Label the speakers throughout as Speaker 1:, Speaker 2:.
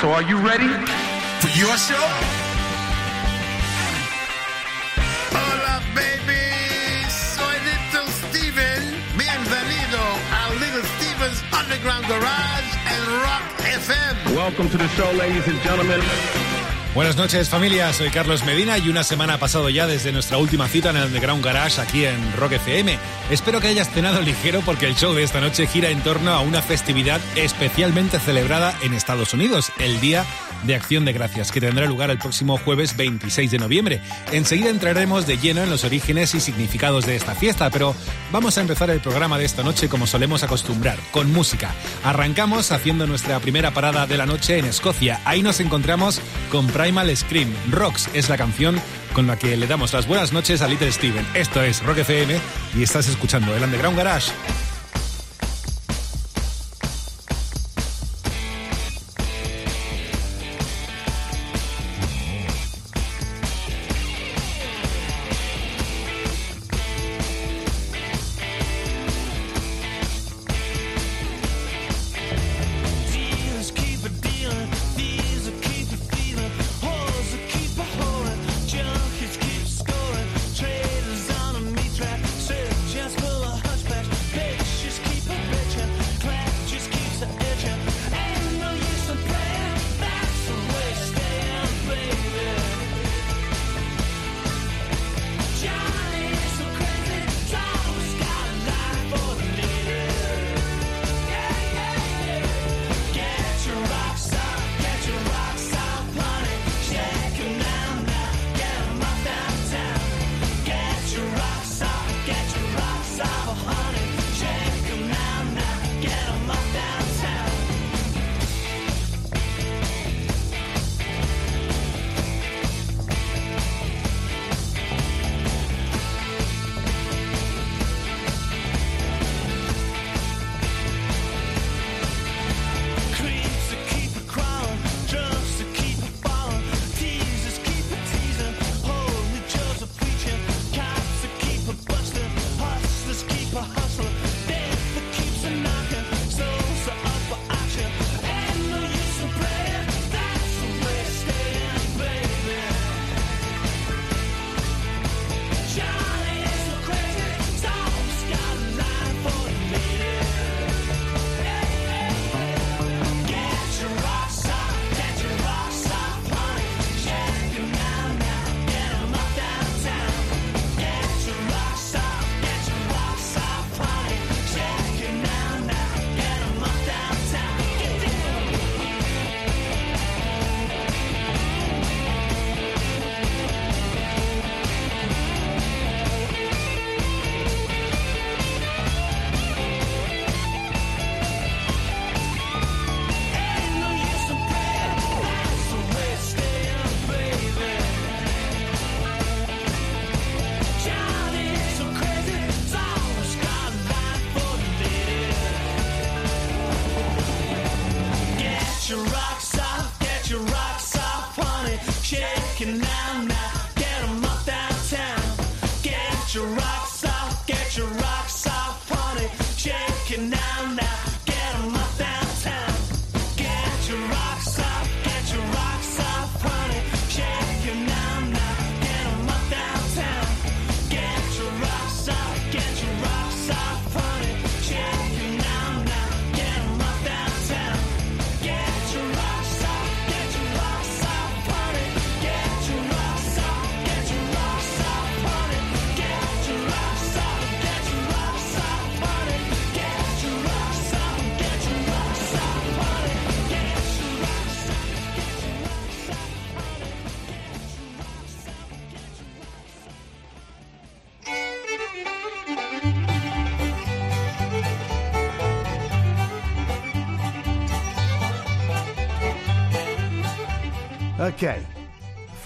Speaker 1: So are you ready?
Speaker 2: For your show?
Speaker 3: Hola, baby. Soy Little Steven. Bienvenido a Little Steven's Underground Garage and Rock FM.
Speaker 1: Welcome to the show, ladies and gentlemen.
Speaker 4: Buenas noches familia, soy Carlos Medina y una semana ha pasado ya desde nuestra última cita en el Underground Garage aquí en Rock FM. Espero que hayas cenado ligero porque el show de esta noche gira en torno a una festividad especialmente celebrada en Estados Unidos, el Día de Acción de Gracias, que tendrá lugar el próximo jueves 26 de noviembre. Enseguida entraremos de lleno en los orígenes y significados de esta fiesta, pero vamos a empezar el programa de esta noche como solemos acostumbrar, con música. Arrancamos haciendo nuestra primera parada de la noche en Escocia. Ahí nos encontramos con Primal Scream. Rocks es la canción con la que le damos las buenas noches a Little Steven. Esto es Rock FM y estás escuchando el Underground Garage.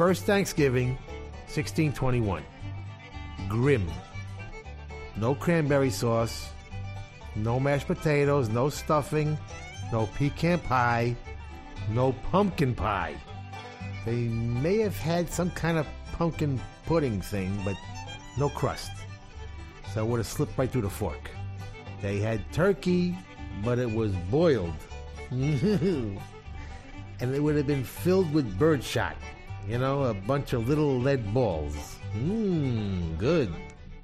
Speaker 5: First Thanksgiving, 1621. Grim. No cranberry sauce, no mashed potatoes, no stuffing, no pecan pie, no pumpkin pie. They may have had some kind of pumpkin pudding thing, but no crust. So it would have slipped right through the fork. They had turkey, but it was boiled. and it would have been filled with birdshot. You know, a bunch of little lead balls. Mmm, good.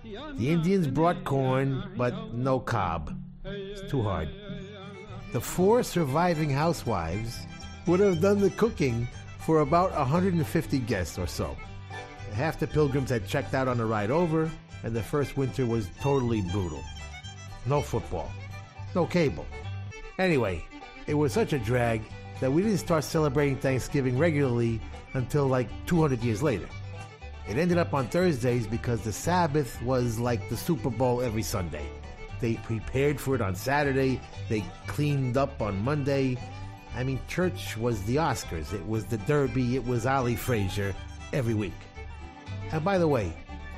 Speaker 5: The Indians brought corn, but no cob. It's too hard. The four surviving housewives would have done the cooking for about 150 guests or so. Half the pilgrims had checked out on the ride over, and the first winter was totally brutal. No football, no cable. Anyway, it was such a drag that we didn't start celebrating Thanksgiving regularly until like 200 years later. It ended up on Thursdays because the Sabbath was like the Super Bowl every Sunday. They prepared for it on Saturday, they cleaned up on Monday. I mean, church was the Oscars, it was the Derby, it was Ali Frazier every week. And by the way,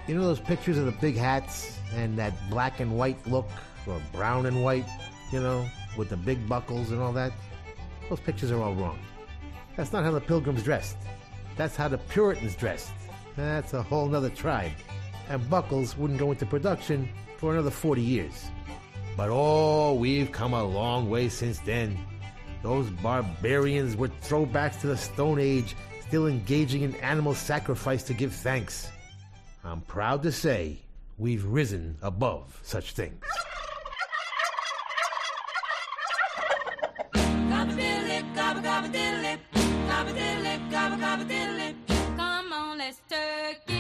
Speaker 5: you know those pictures of the big hats and that black and white look, or brown and white, you know, with the big buckles and all that? Those pictures are all wrong. That's not how the pilgrims dressed. That's how the Puritans dressed. That's a whole nother tribe. And buckles wouldn't go into production for another 40 years. But oh, we've come a long way since then. Those barbarians were throwbacks to the Stone Age, still engaging in animal sacrifice to give thanks. I'm proud to say we've risen above such things.
Speaker 6: Come on, let's turkey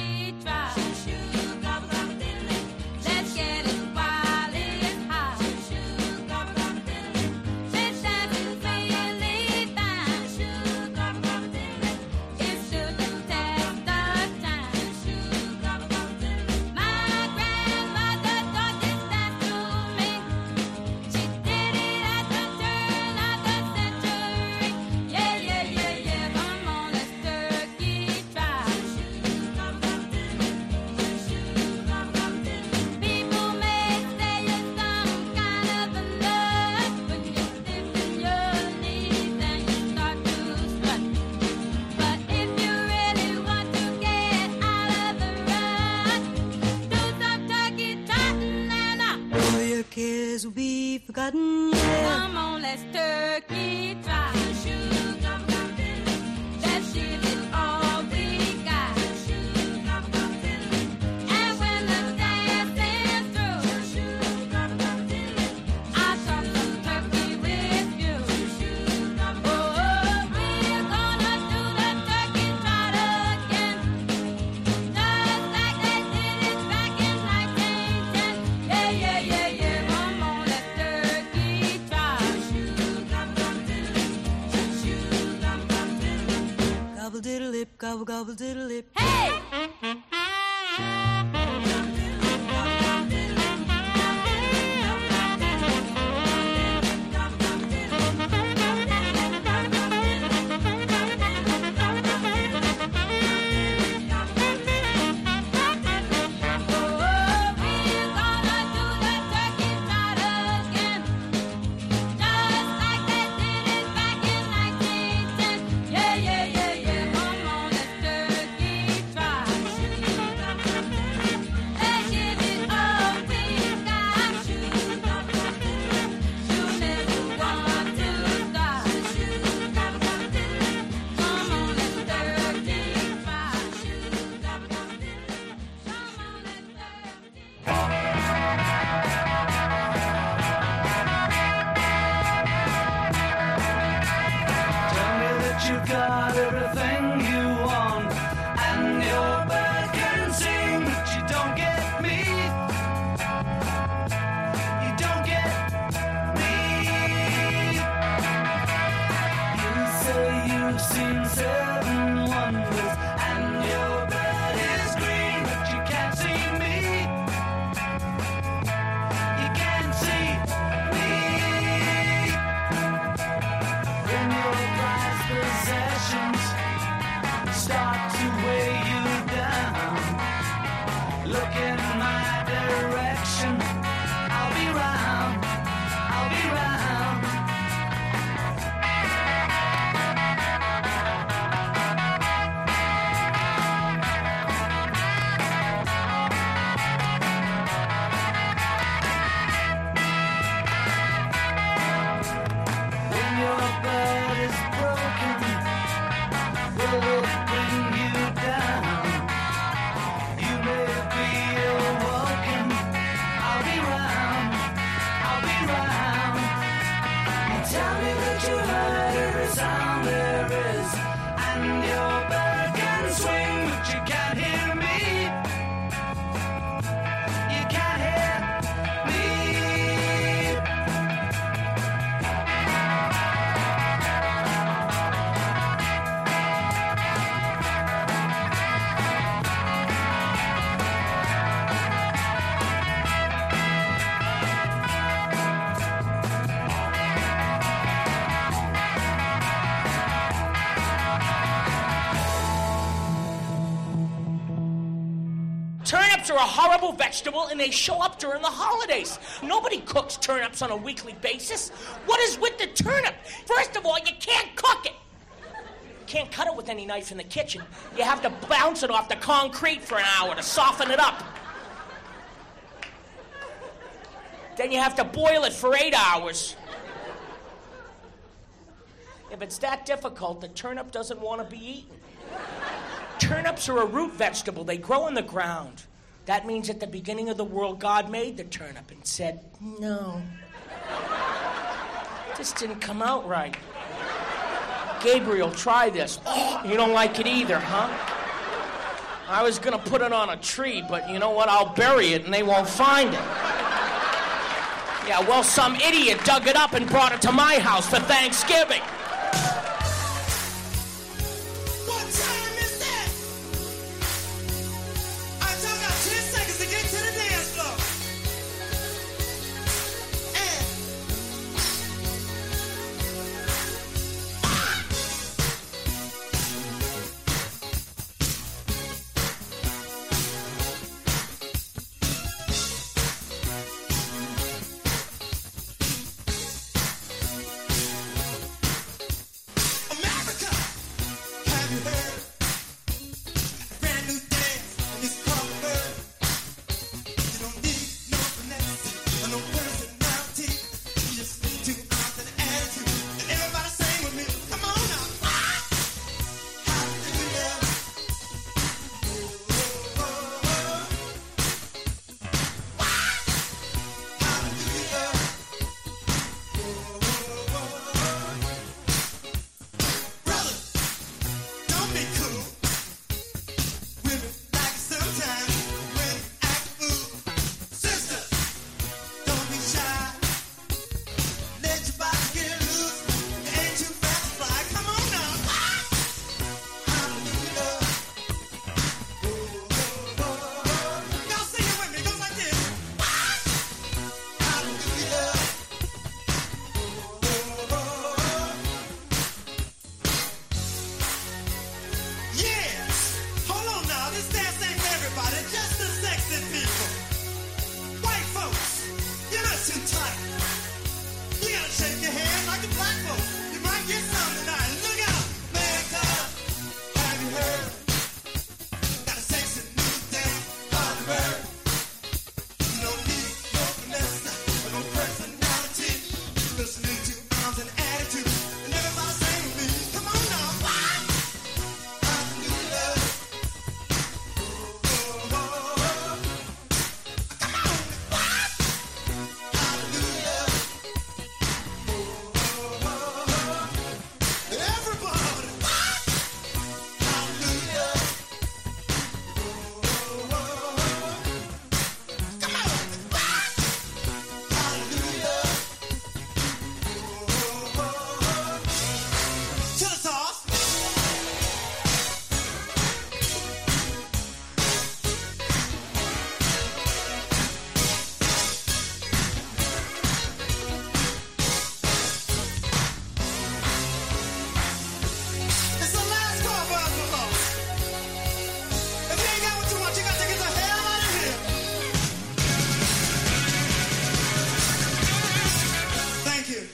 Speaker 6: Come
Speaker 7: Turnips are a horrible vegetable and they show up during the holidays. Nobody cooks turnips on a weekly basis. What is with the turnip? First of all, you can't cook it. You can't cut it with any knife in the kitchen. You have to bounce it off the concrete for an hour to soften it up. Then you have to boil it for eight hours. If it's that difficult, the turnip doesn't want to be eaten. Turnips are a root vegetable, they grow in the ground. That means at the beginning of the world, God made the turnip and said, No. This didn't come out right. Gabriel, try this. You don't like it either, huh? I was gonna put it on a tree, but you know what? I'll bury it and they won't find it. Yeah, well, some idiot dug it up and brought it to my house for Thanksgiving.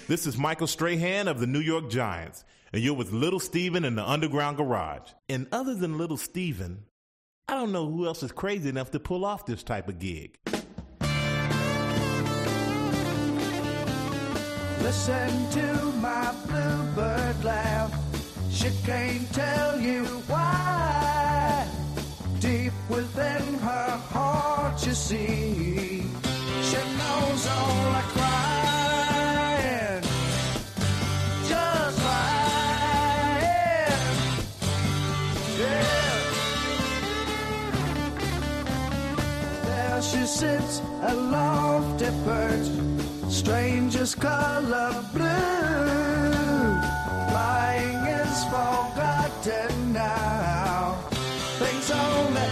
Speaker 8: This
Speaker 9: is Michael Strahan of the New York Giants, and you're with Little Steven in the Underground Garage. And other than Little Steven, I don't know who else is crazy enough to pull off this type of gig.
Speaker 10: Listen to my bluebird laugh. She can't tell you why. Deep within her heart, you see, she knows all the crying. Sits, a lofty perch, strangest color blue. Lying is forgotten now. Thinks only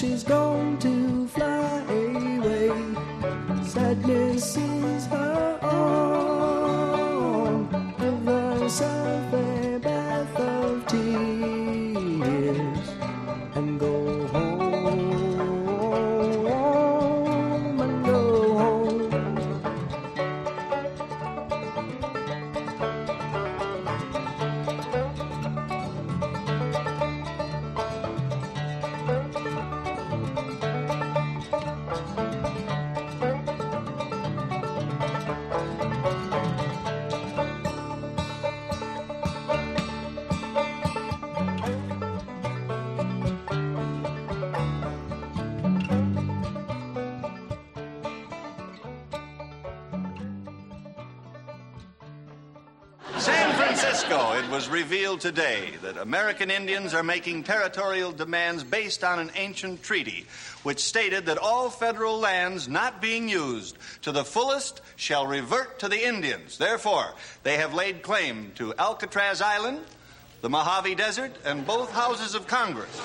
Speaker 11: she's gone to today that American Indians are making territorial demands based on an ancient treaty which stated that all federal lands not being used to the fullest shall revert to the Indians. Therefore, they have laid claim to Alcatraz Island, the Mojave Desert, and both houses of Congress.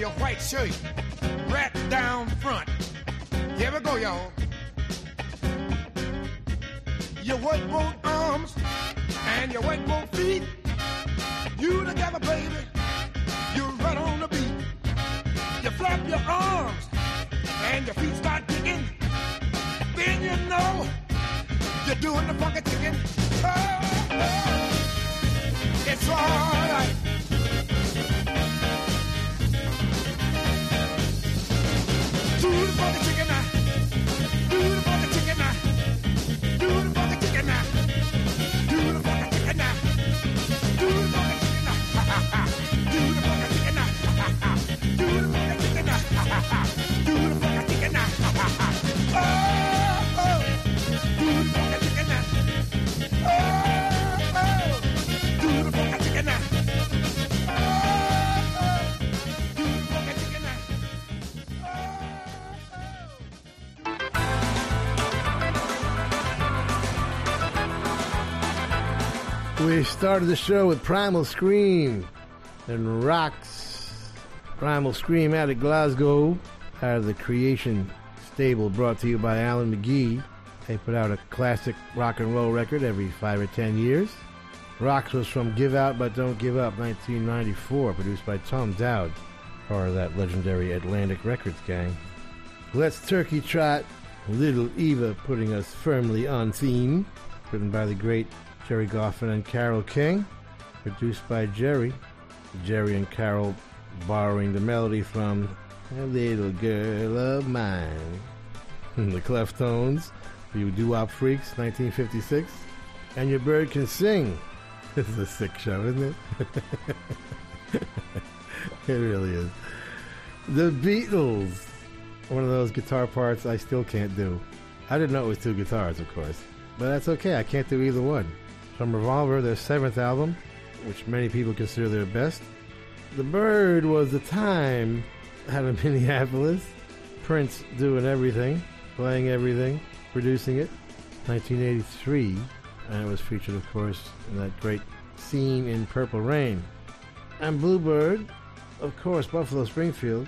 Speaker 12: Your white shirt. Right down front. Here we go, y'all. You work both arms and you work both feet. You together, baby. You right on the beat. You flap your arms and your feet start kicking. Then you know you're doing the funky chicken. Oh, oh. It's alright.
Speaker 5: Started the show with Primal Scream and Rocks. Primal Scream out of Glasgow, out of the Creation stable, brought to you by Alan McGee. They put out a classic rock and roll record every five or ten years. Rocks was from Give Out But Don't Give Up, 1994, produced by Tom Dowd, part of that legendary Atlantic Records gang. Let's Turkey Trot, Little Eva putting us firmly on theme, written by the great Gerry Goffin and Carole King, produced by Gerry. Gerry and Carole borrowing the melody from A Little Girl of Mine. the Cleftones, you doo-wop freaks, 1956. And Your Bird Can Sing. This is a sick show, isn't it? it really is. The Beatles. One of those guitar parts I still can't do. I didn't know it was two guitars, of course. But that's okay, I can't do either one. From Revolver, their seventh album, which many people consider their best. The Bird was the time out of Minneapolis. Prince doing everything, playing everything, producing it. 1983, and it was featured, of course, in that great scene in Purple Rain. And Bluebird, of course, Buffalo Springfield,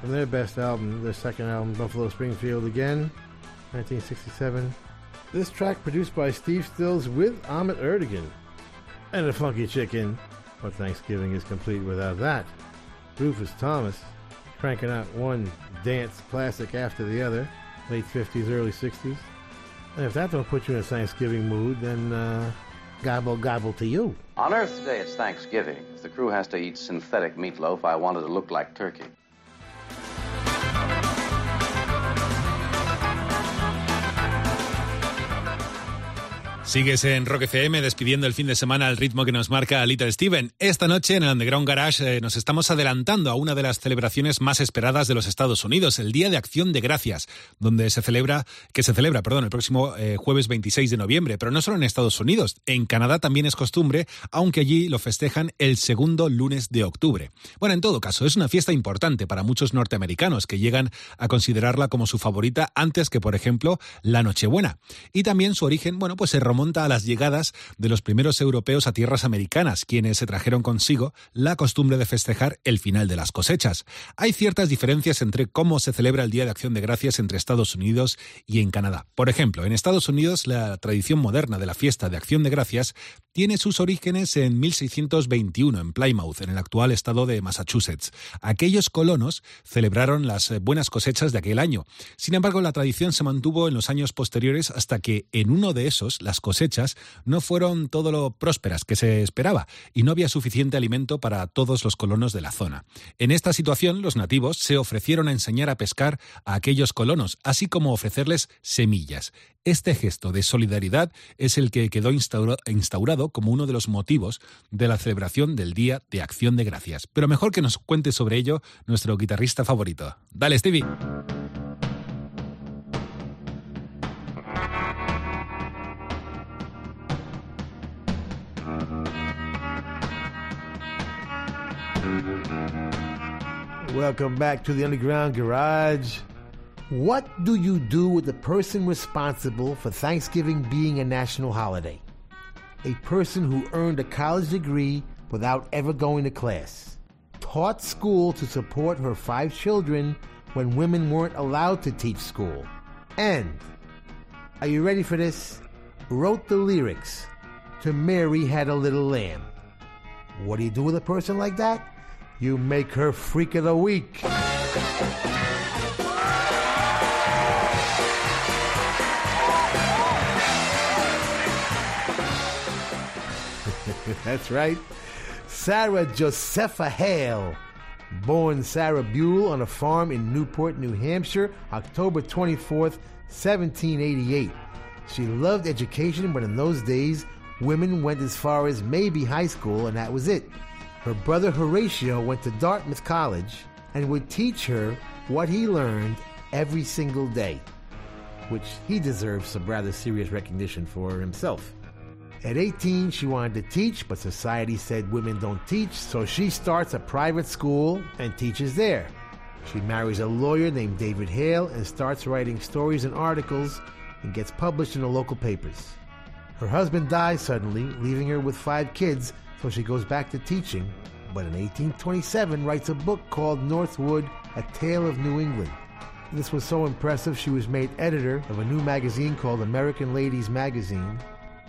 Speaker 5: from their best album, their second album, Buffalo Springfield Again, 1967. This track produced by Steve Stills with Ahmet Ertegun and a funky chicken. But Thanksgiving is complete without that. Rufus Thomas cranking out one dance classic after the other, late 50s, early 60s. And if that don't put you in a Thanksgiving mood, then uh, gobble gobble to you.
Speaker 13: On Earth Day, it's Thanksgiving. If the crew has to eat synthetic meatloaf, I want it to look like turkey.
Speaker 14: Sigues en Rock FM despidiendo el fin de semana al ritmo que nos marca Little Steven. Esta noche en el Underground Garage eh, nos estamos adelantando a una de las celebraciones más esperadas de los Estados Unidos, el Día de Acción de Gracias, donde se celebra, que se celebra, perdón, el próximo eh, jueves 26 de noviembre. Pero no solo en Estados Unidos, en Canadá también es costumbre, aunque allí lo festejan el segundo lunes de octubre. Bueno, en todo caso, es una fiesta importante para muchos norteamericanos que llegan a considerarla como su favorita antes que, por ejemplo, la Nochebuena. Y también su origen, bueno, pues se remonta a las llegadas de los primeros europeos a tierras americanas, quienes se trajeron consigo la costumbre de festejar el final de las cosechas. Hay ciertas diferencias entre cómo se celebra el Día de Acción de Gracias entre Estados Unidos y en Canadá. Por ejemplo, en Estados Unidos la tradición moderna de la fiesta de Acción de Gracias tiene sus orígenes en 1621 en Plymouth, en el actual estado de Massachusetts. Aquellos colonos celebraron las buenas cosechas de aquel año. Sin embargo, la tradición se mantuvo en los años posteriores hasta que en uno de esos las cosechas no fueron todo lo prósperas que se esperaba y no había suficiente alimento para todos los colonos de la zona. En esta situación, los nativos se ofrecieron a enseñar a pescar a aquellos colonos, así como ofrecerles semillas. Este gesto de solidaridad es el que quedó instaura- instaurado como uno de los motivos de la celebración del Día de Acción de Gracias. Pero mejor que nos cuente sobre ello nuestro guitarrista favorito. Dale, Stevie.
Speaker 5: Welcome back to the Underground Garage. What do you do with the person responsible for Thanksgiving being a national holiday? A person who earned a college degree without ever going to class, taught school to support her five children when women weren't allowed to teach school, and, are you ready for this? Wrote the lyrics to Mary Had a Little Lamb. What do you do with a person like that? You make her freak of the week. That's right. Sarah Josepha Hale, born Sarah Buell on a farm in Newport, New Hampshire, October 24th, 1788. She loved education, but in those days, women went as far as maybe high school, and that was it. Her brother Horatio went to Dartmouth College and would teach her what he learned every single day, which he deserves some rather serious recognition for himself. At 18, she wanted to teach, but society said women don't teach, so she starts a private school and teaches there. She marries a lawyer named David Hale and starts writing stories and articles and gets published in the local papers. Her husband dies suddenly, leaving her with five kids, so she goes back to teaching, but in 1827 writes a book called Northwood, A Tale of New England. This was so impressive, she was made editor of a new magazine called American Ladies Magazine.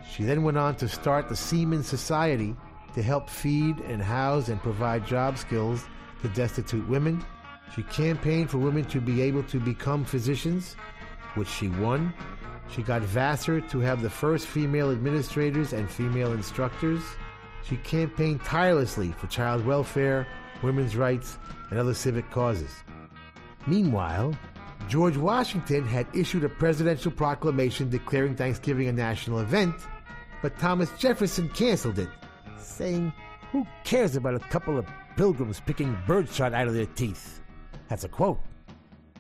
Speaker 5: She then went on to start the Seaman Society to help feed and house and provide job skills to destitute women. She campaigned for women to be able to become physicians, which she won. She got Vassar to have the first female administrators and female instructors. She campaigned tirelessly for child welfare, women's rights, and other civic causes. Meanwhile, George Washington had issued a presidential proclamation declaring Thanksgiving a national event, but Thomas Jefferson canceled it, saying, Who cares about a couple of pilgrims picking birdshot out of their teeth? That's a quote.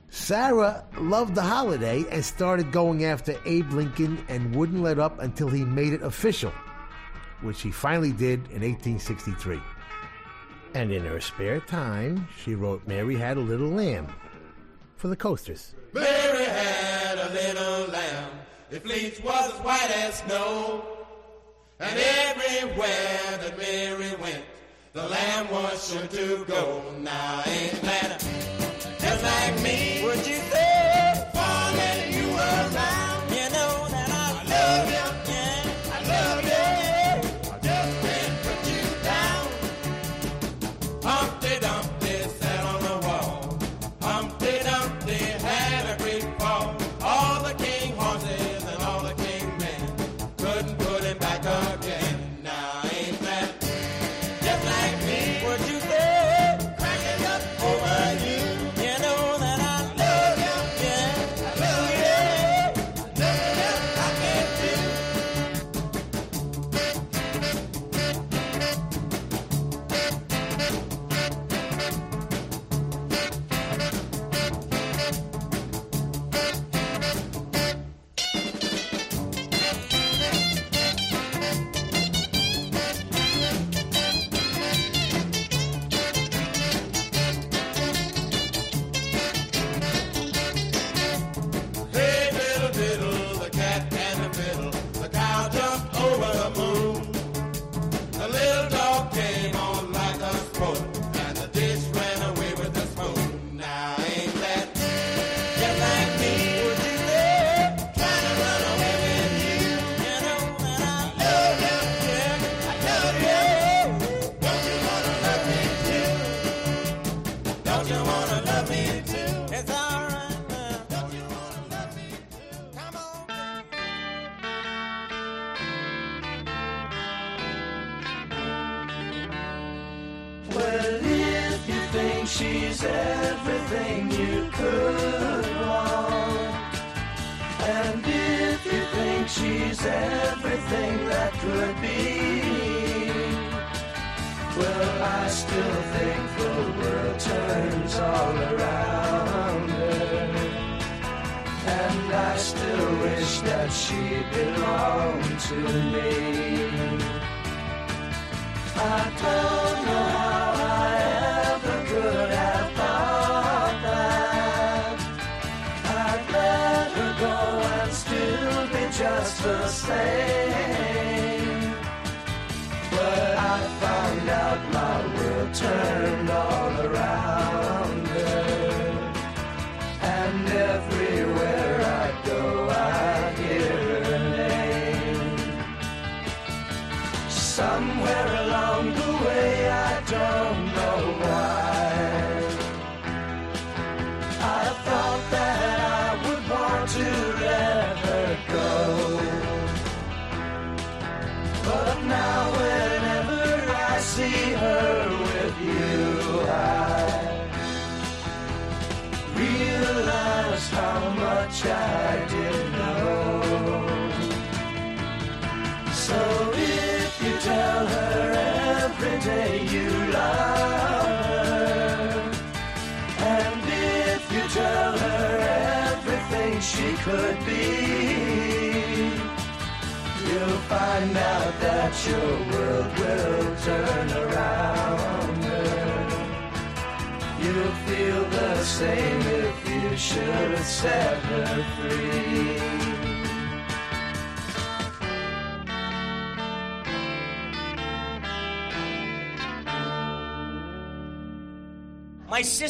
Speaker 5: Sarah loved the holiday and started going after Abe Lincoln and wouldn't let up until he made it official, which she finally did in 1863. And in her spare time, she wrote Mary Had a Little Lamb for the coasters.
Speaker 8: Mary had a little lamb. The fleece was as white as snow. And everywhere that Mary went, the lamb was sure to go. Now ain't that a
Speaker 10: she's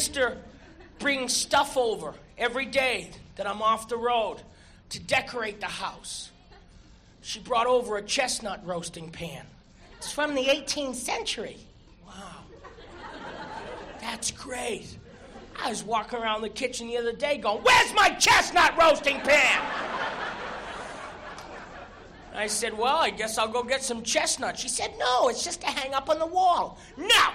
Speaker 15: sister brings stuff over every day that I'm off the road to decorate the house. She brought over a chestnut roasting pan. It's from the 18th century. Wow. That's great. I was walking around the kitchen the other day going, Where's my chestnut roasting pan? I said, Well, I guess I'll go get some chestnuts. She said, No, it's just to hang up on the wall. No!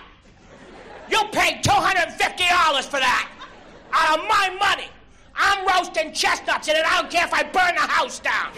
Speaker 15: You paid $250 for that out of my money. I'm roasting chestnuts in it. I don't care if I burn the house down.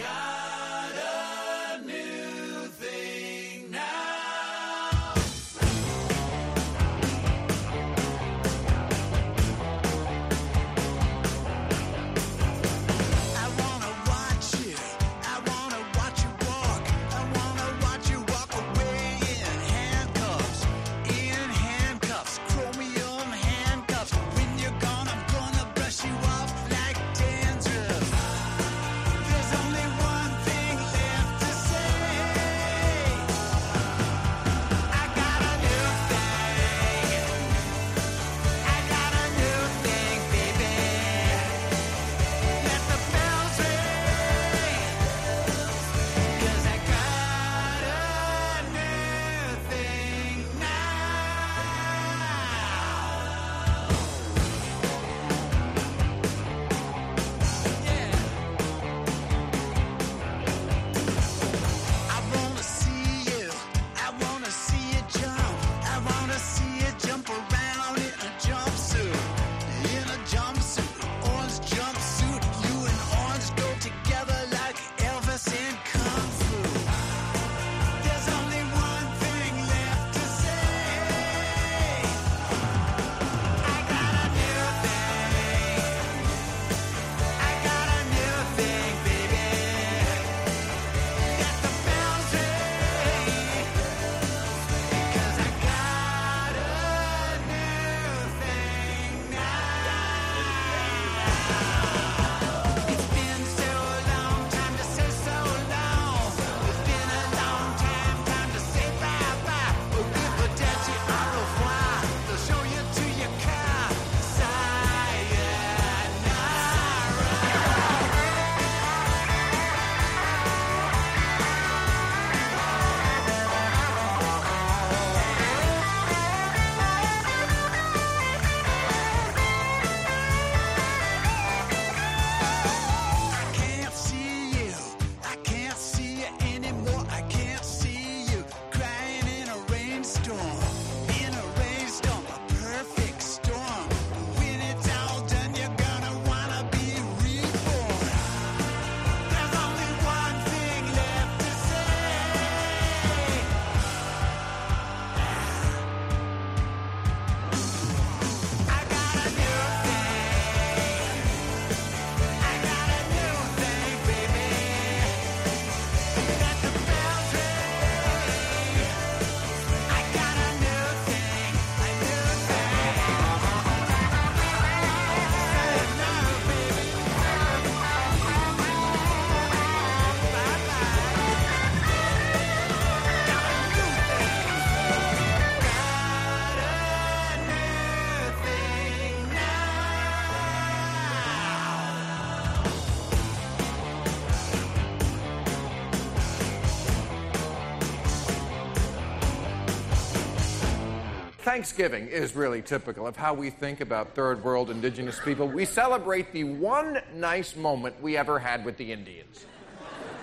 Speaker 16: Thanksgiving is really typical of how we think about third world indigenous people. We celebrate the one nice moment we ever had with the Indians.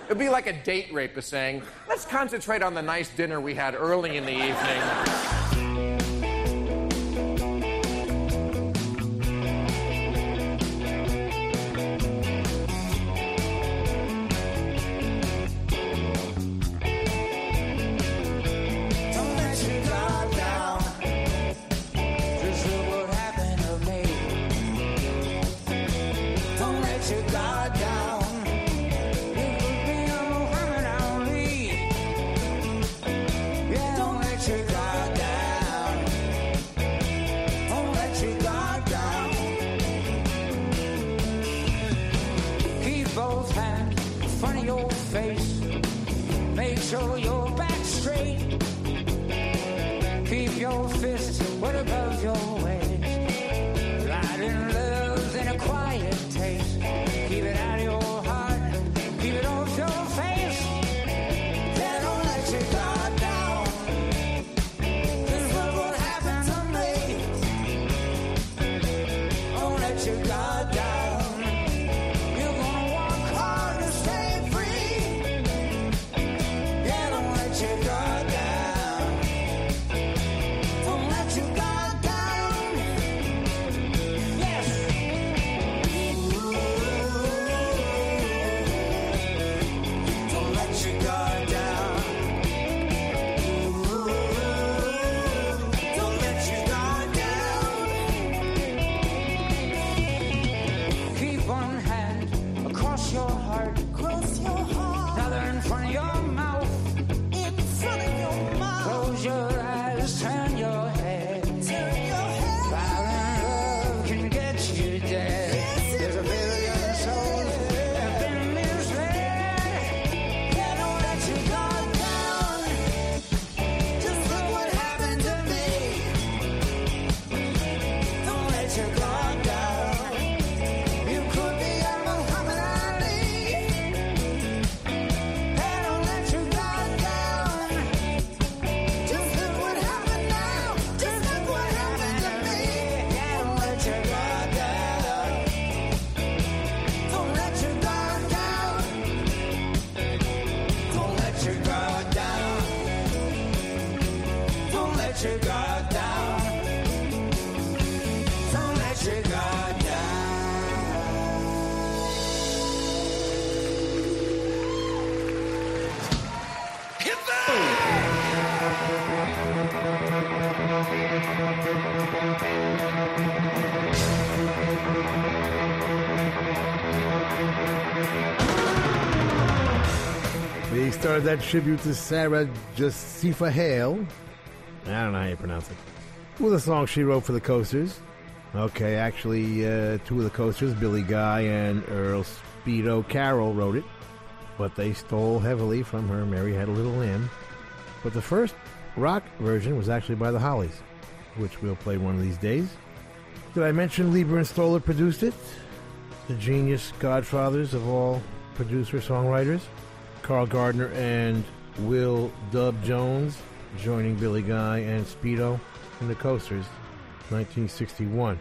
Speaker 16: It'd be like a date rapist saying, let's concentrate on the nice dinner we had early in the evening.
Speaker 10: That
Speaker 5: tribute to Sarah Josepha Hale. I don't know how you pronounce it. With a song she wrote for the Coasters. Okay, actually, uh, two of the Coasters, Billy Guy and Earl Speedo Carroll, wrote it. But they stole heavily from her Mary Had a Little Lamb. But the first rock version was actually by the Hollies, which we'll play one of these days. Did I mention Leiber and Stoller produced it? The genius godfathers of all producer songwriters. Carl Gardner and Will Dub Jones joining Billy Guy and Speedo in the Coasters, 1961.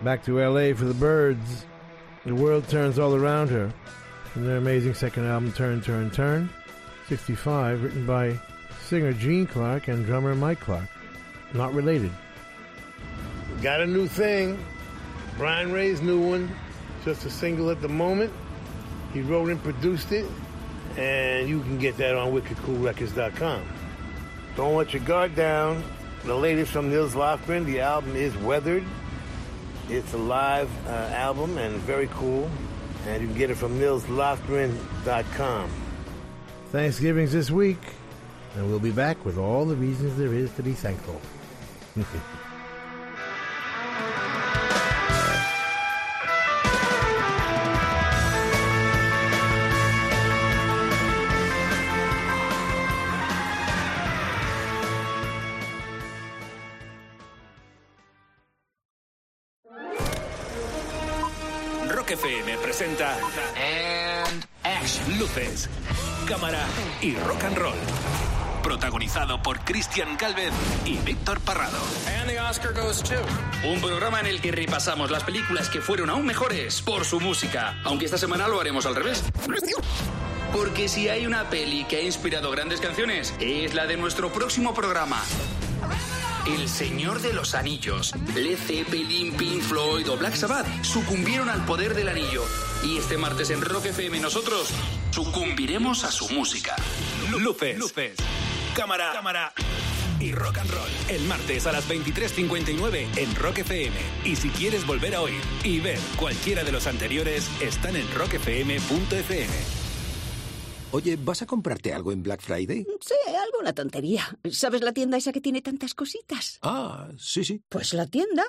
Speaker 5: Back to LA for the Byrds. The world turns all around her. From their amazing second album, Turn, Turn, Turn, 65, written by singer Gene Clark and drummer Mike Clarke. Not related. Got a new thing. Brian Ray's new one. Just a single at the moment. He wrote and produced it. And you can get that on wickedcoolrecords.com. Don't let your guard down. The latest from Nils Lofgren. The album is Weathered. It's a live uh, album and very cool. And you can get it from nilslofgren.com. Thanksgiving's this week. And we'll be back with all the reasons there is to be thankful.
Speaker 17: y rock and roll. protagonizado por Cristian Calvez y Víctor Parrado.
Speaker 18: And the Oscar goes to. Un programa en el que repasamos las películas que fueron aún mejores por su música, aunque esta semana lo haremos al revés. Porque si hay una peli que ha inspirado grandes canciones, es la de nuestro próximo programa. El Señor de los Anillos, Led Zeppelin, Pink Floyd o Black Sabbath sucumbieron al poder del anillo. Y este martes en Rock FM nosotros sucumbiremos a su música.
Speaker 17: Luces, luces, cámara, cámara y rock and roll. El martes a las 23.59 en Rock FM. Y si quieres volver a oír y ver cualquiera de los anteriores, están en rockfm.fm.
Speaker 19: Oye, ¿vas a comprarte algo en Black Friday?
Speaker 20: Sí, alguna tontería. ¿Sabes la tienda esa que tiene tantas cositas?
Speaker 19: Ah, sí, sí.
Speaker 20: Pues la tienda.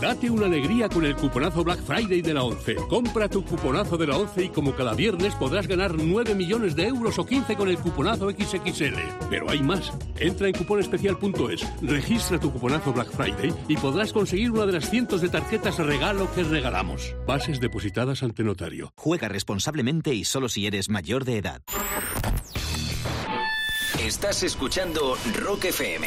Speaker 21: Date una alegría con el cuponazo Black Friday de la 11. Compra tu cuponazo de la 11 y como cada viernes podrás ganar 9 millones de euros o 15 con el cuponazo XXL. Pero hay más. Entra en cuponespecial.es, registra tu cuponazo Black Friday y podrás conseguir una de las cientos de tarjetas regalo que regalamos. Bases depositadas ante notario.
Speaker 22: Juega responsablemente y solo si eres mayor de edad.
Speaker 17: Estás escuchando Rock FM.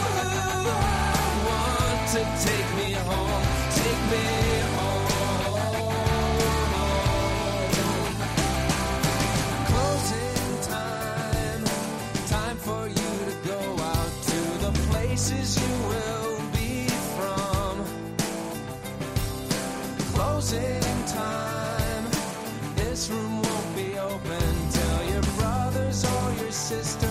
Speaker 4: or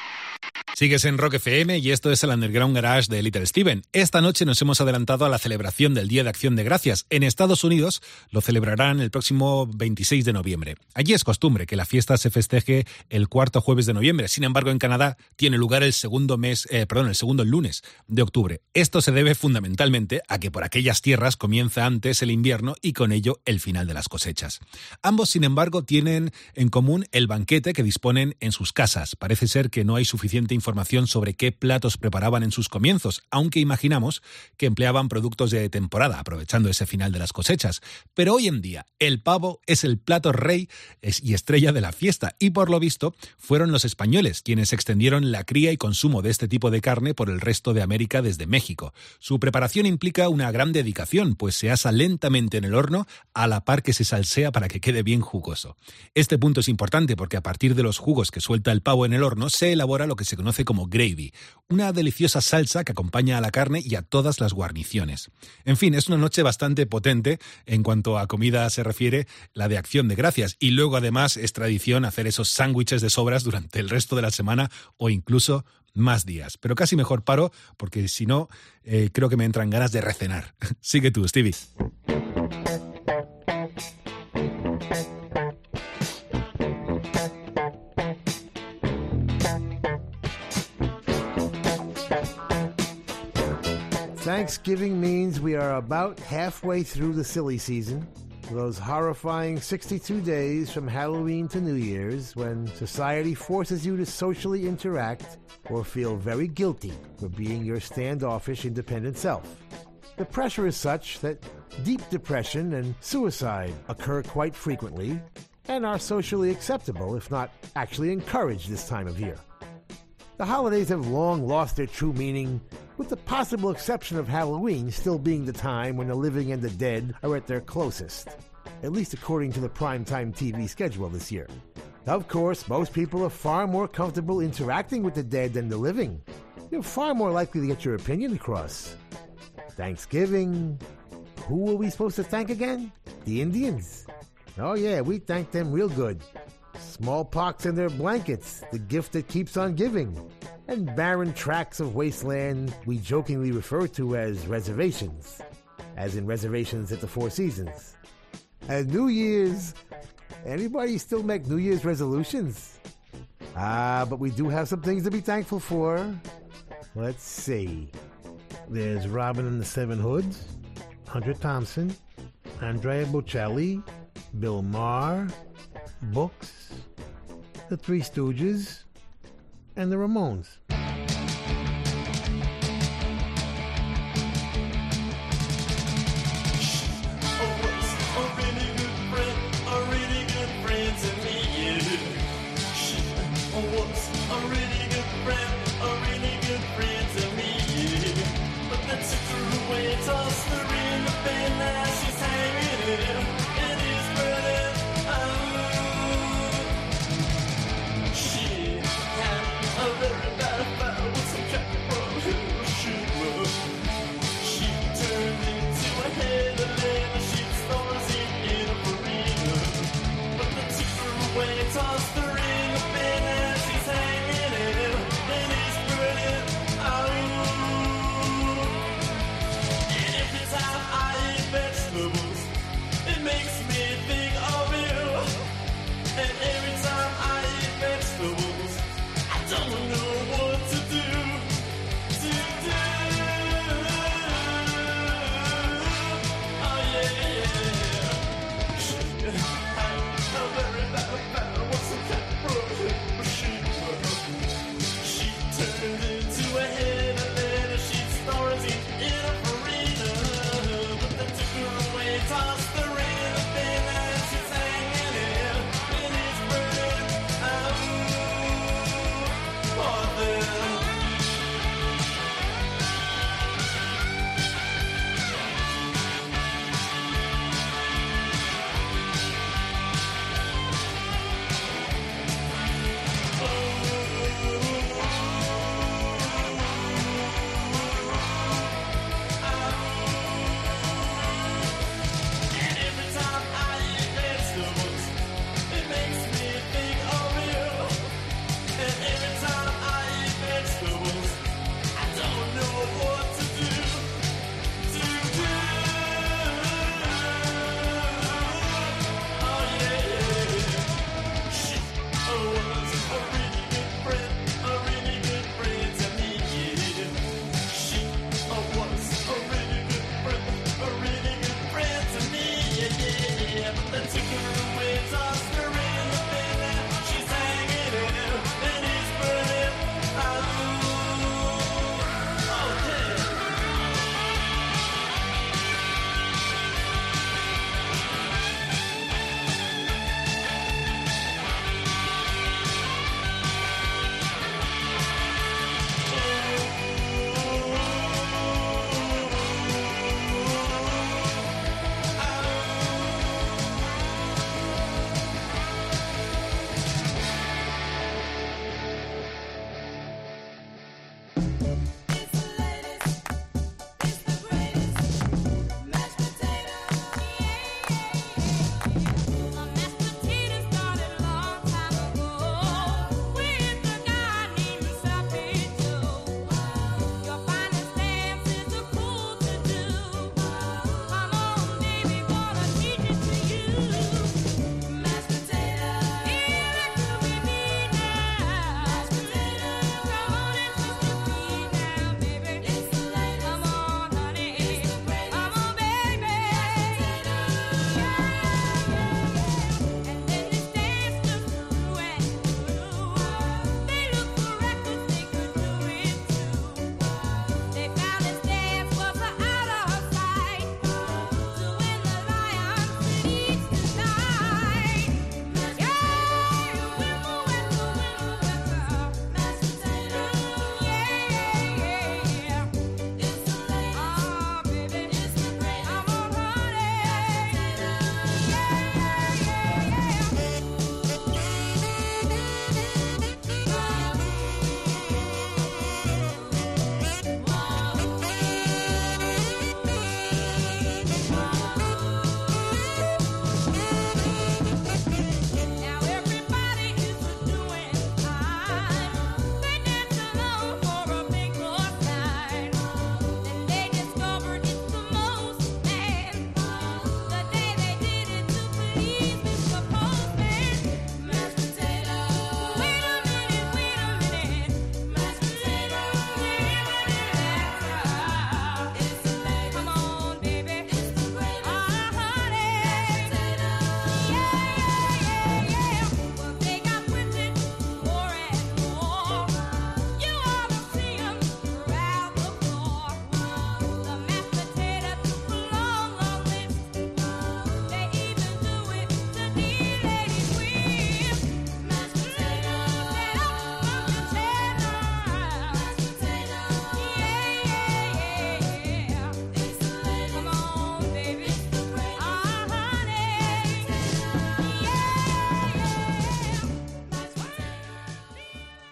Speaker 14: Sigues en Rock FM y esto es el Underground Garage de Little Steven. Esta noche nos hemos adelantado a la celebración del Día de Acción de Gracias. En Estados Unidos lo celebrarán el próximo 26 de noviembre. Allí es costumbre que la fiesta se festeje el cuarto jueves de noviembre. Sin embargo, en Canadá tiene lugar el segundo mes, eh, perdón, el segundo lunes de octubre. Esto se debe fundamentalmente a que por aquellas tierras comienza antes el invierno y con ello el final de las cosechas. Ambos, sin embargo, tienen en común el banquete que disponen en sus casas. Parece ser que no hay suficiente información información sobre qué platos preparaban en sus comienzos, aunque imaginamos que empleaban productos de temporada, aprovechando ese final de las cosechas. Pero hoy en día, el pavo es el plato rey y estrella de la fiesta, y por lo visto fueron los españoles quienes extendieron la cría y consumo de este tipo de carne por el resto de América desde México. Su preparación implica una gran dedicación, pues se asa lentamente en el horno a la par que se salsea para que quede bien jugoso. Este punto es importante porque a partir de los jugos que suelta el pavo en el horno se elabora lo que se conoce como gravy, una deliciosa salsa que acompaña a la carne y a todas las guarniciones. En fin, es una noche bastante potente en cuanto a comida se refiere, la de acción de gracias. Y luego además es tradición hacer esos sándwiches de sobras durante el resto de la semana o incluso más días. Pero casi mejor paro porque si no, eh, creo que me entran ganas de recenar. Sigue tú, Stevie.
Speaker 5: Thanksgiving means we are about halfway through the silly season. Those horrifying 62 days from Halloween to New Year's when society forces you to socially interact or feel very guilty for being your standoffish, independent self. The pressure is such that deep depression and suicide occur quite frequently and are socially acceptable, if not actually encouraged this time of year. The holidays have long lost their true meaning, with the possible exception of Halloween still being the time when the living and the dead are at their closest, at least according to the primetime TV schedule this year. Of course, most people are far more comfortable interacting with the dead than the living. You're far more likely to get your opinion across. Thanksgiving. Who are we supposed to thank again? The Indians. Oh, yeah, we thank them real good. Smallpox in their blankets, the gift that keeps on giving. And barren tracts of wasteland we jokingly refer to as reservations, as in reservations at the Four Seasons. And New Year's, anybody still make New Year's resolutions? Ah, but we do have some things to be thankful for. Let's see. There's Robin and the Seven Hoods, Hunter Thompson, Andrea Bocelli, Bill Maher, Books, The Three Stooges, and the Ramones.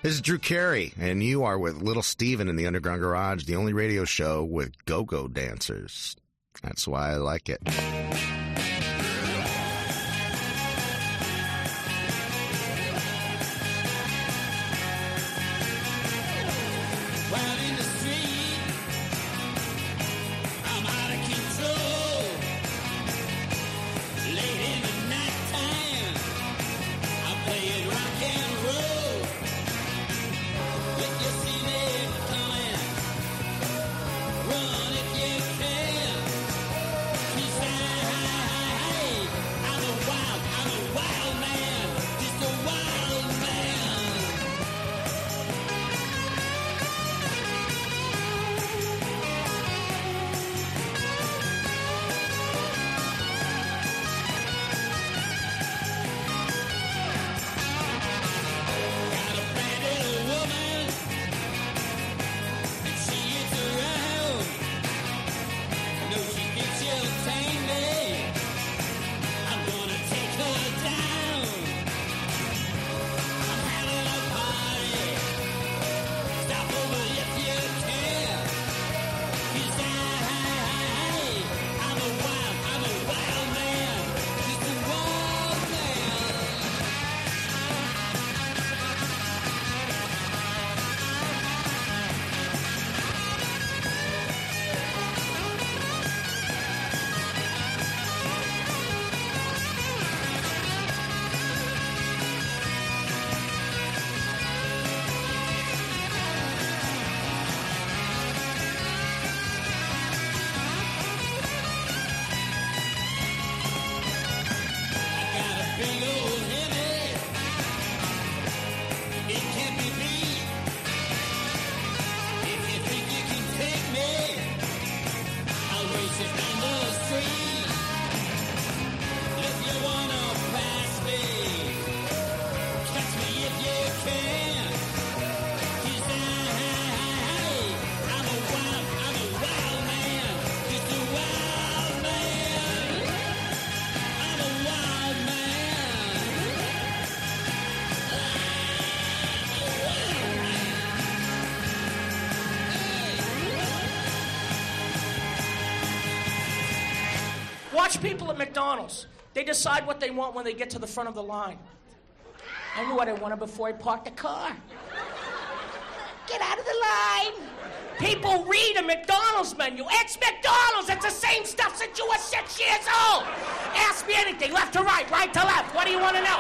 Speaker 23: This is Drew Carey, and you are with Little Steven in the Underground Garage, the only radio show with go go dancers. That's why I like it.
Speaker 15: McDonald's. They decide what they want when they get to the front of the line. I knew what I wanted before I parked the car. Get out of the line. People read a McDonald's menu. It's McDonald's. It's the same stuff since you were six years old. Ask me anything, left to right, right to left. What do you want to know?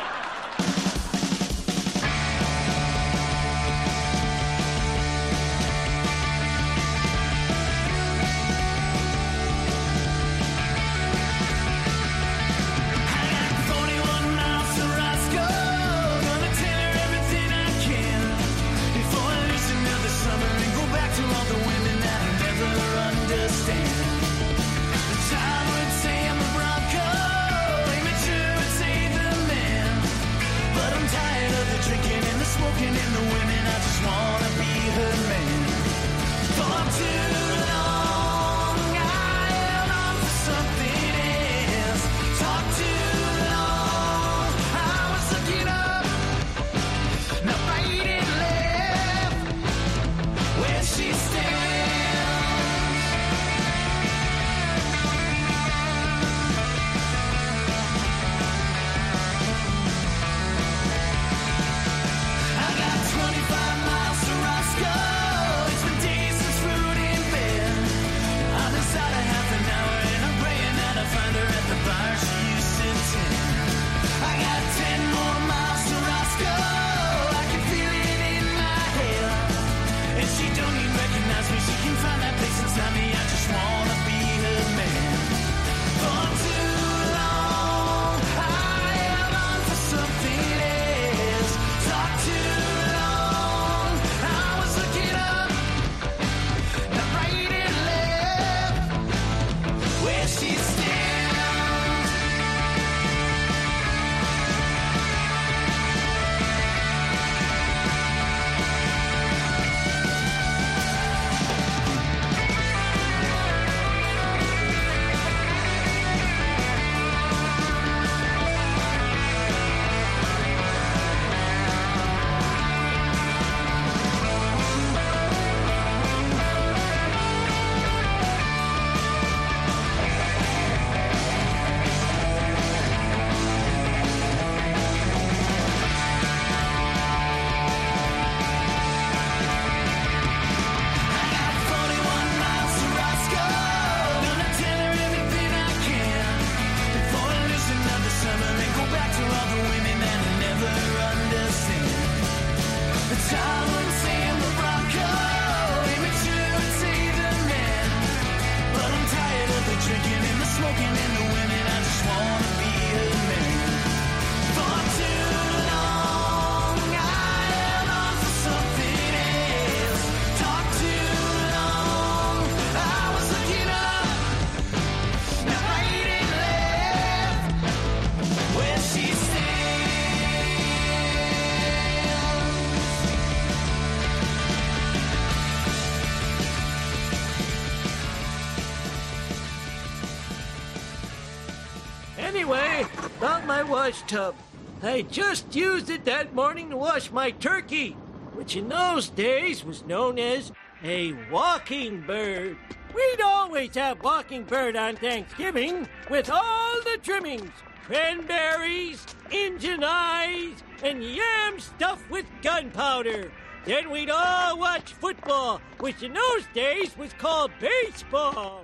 Speaker 4: Wash tub. I just used it that morning to wash my turkey, which in those days was known as a walking bird. We'd always have walking bird on Thanksgiving with all the trimmings cranberries, Injun eyes, and yam stuffed with gunpowder. Then we'd all watch football, which in those days was called baseball.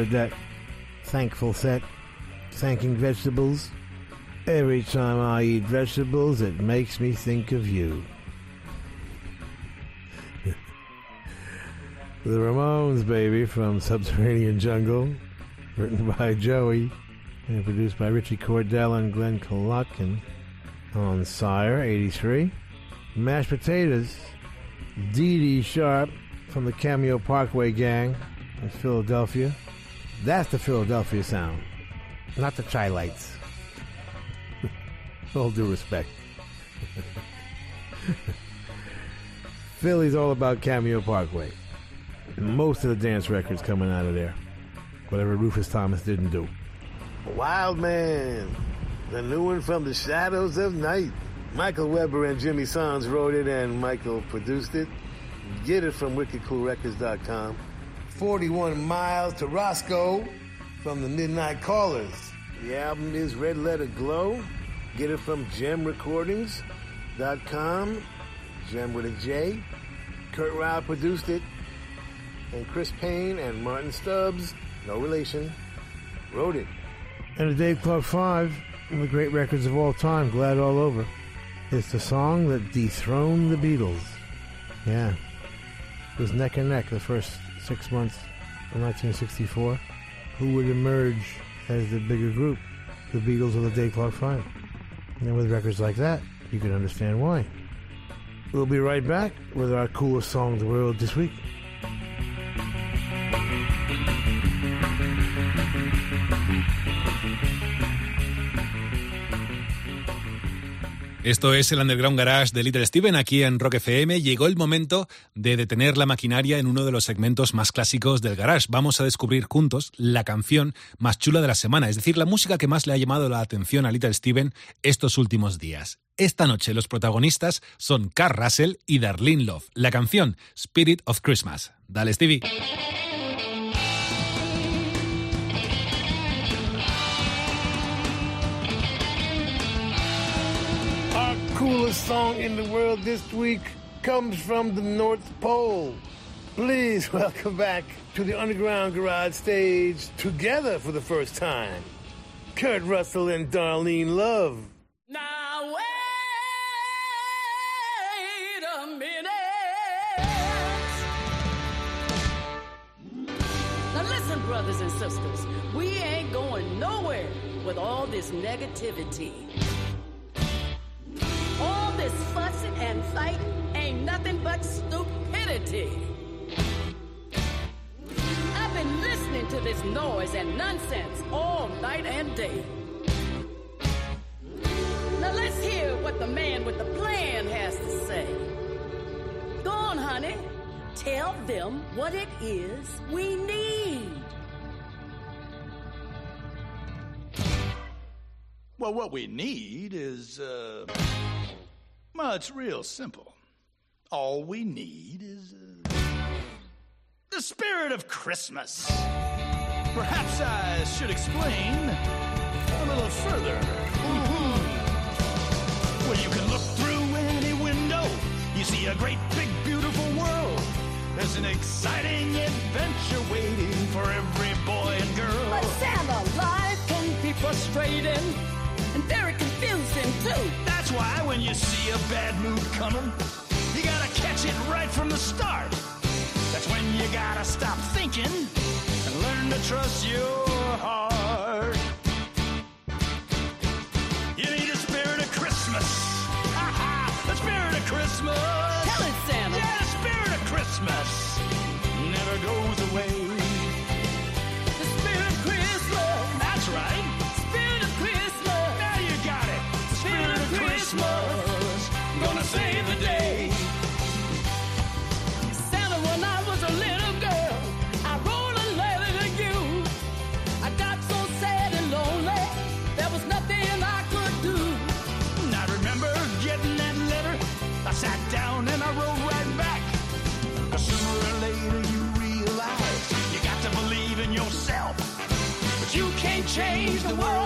Speaker 5: Started that thankful set, thanking vegetables. Every time I eat vegetables, it makes me think of you. the Ramones, baby, from Subterranean Jungle, written by Joey and produced by Richie Cordell and Glenn Kolotkin on Sire 83. Mashed Potatoes, Dee Dee Sharp from the Cameo Parkway Gang in Philadelphia. That's the Philadelphia sound, not the Chi-Lites. All due respect. Philly's all about Cameo Parkway. And most of the dance records coming out of there. Whatever Rufus Thomas didn't do.
Speaker 24: Wild Man, the new one from the Shadows of Night. Michael Weber and Jimmy Sohns wrote it and Michael produced it. Get it from wickedcoolrecords.com. 41 Miles to Roscoe from the Midnight Callers. The album is Red Letter Glow. Get it from gemrecordings.com. Gem with a J. Kurt Ryle produced it. And Chris Payne and Martin Stubbs, no relation, wrote it.
Speaker 5: And the Dave Clark 5, one the great records of all time, Glad All Over. It's the song that dethroned the Beatles. Yeah. It was neck and neck the first six months of 1964. Who would emerge as the bigger group? The Beatles or the Dave Clark 5? And with records like that, you can understand why. We'll be right back with our coolest song in the world this week.
Speaker 14: Esto es el Underground Garage de Little Steven aquí en Rock FM. Llegó el momento de detener la maquinaria en uno de los segmentos más clásicos del garage. Vamos a descubrir juntos la canción más chula de la semana, es decir, la música que más le ha llamado la atención a Little Steven estos últimos días. Esta noche los protagonistas son Carl Russell y Darlene Love. La canción Spirit of Christmas. Dale, Stevie.
Speaker 5: Coolest song in the world this week comes from the North Pole. Please welcome back to the Underground Garage stage together for the first time. Kurt Russell and Darlene Love.
Speaker 25: Now wait a minute. Now listen, brothers and sisters, we ain't going nowhere with all this negativity. This fussing and fight ain't nothing but stupidity. I've been listening to this noise and nonsense all night and day. Now let's hear what the man with the plan has to say. Go on, honey. Tell them what it is we need.
Speaker 26: Well, what we need is, uh, well, it's real simple. All we need is uh, the spirit of Christmas. Perhaps I should explain a little further. Well, you can look through any window, you see a great, big, beautiful world. There's an exciting adventure waiting for every boy and girl.
Speaker 25: But Santa, life can be frustrating and very confusing too.
Speaker 26: That's why when you see a bad mood coming, you gotta catch it right from the start. That's when you gotta stop thinking and learn to trust your heart. Change the world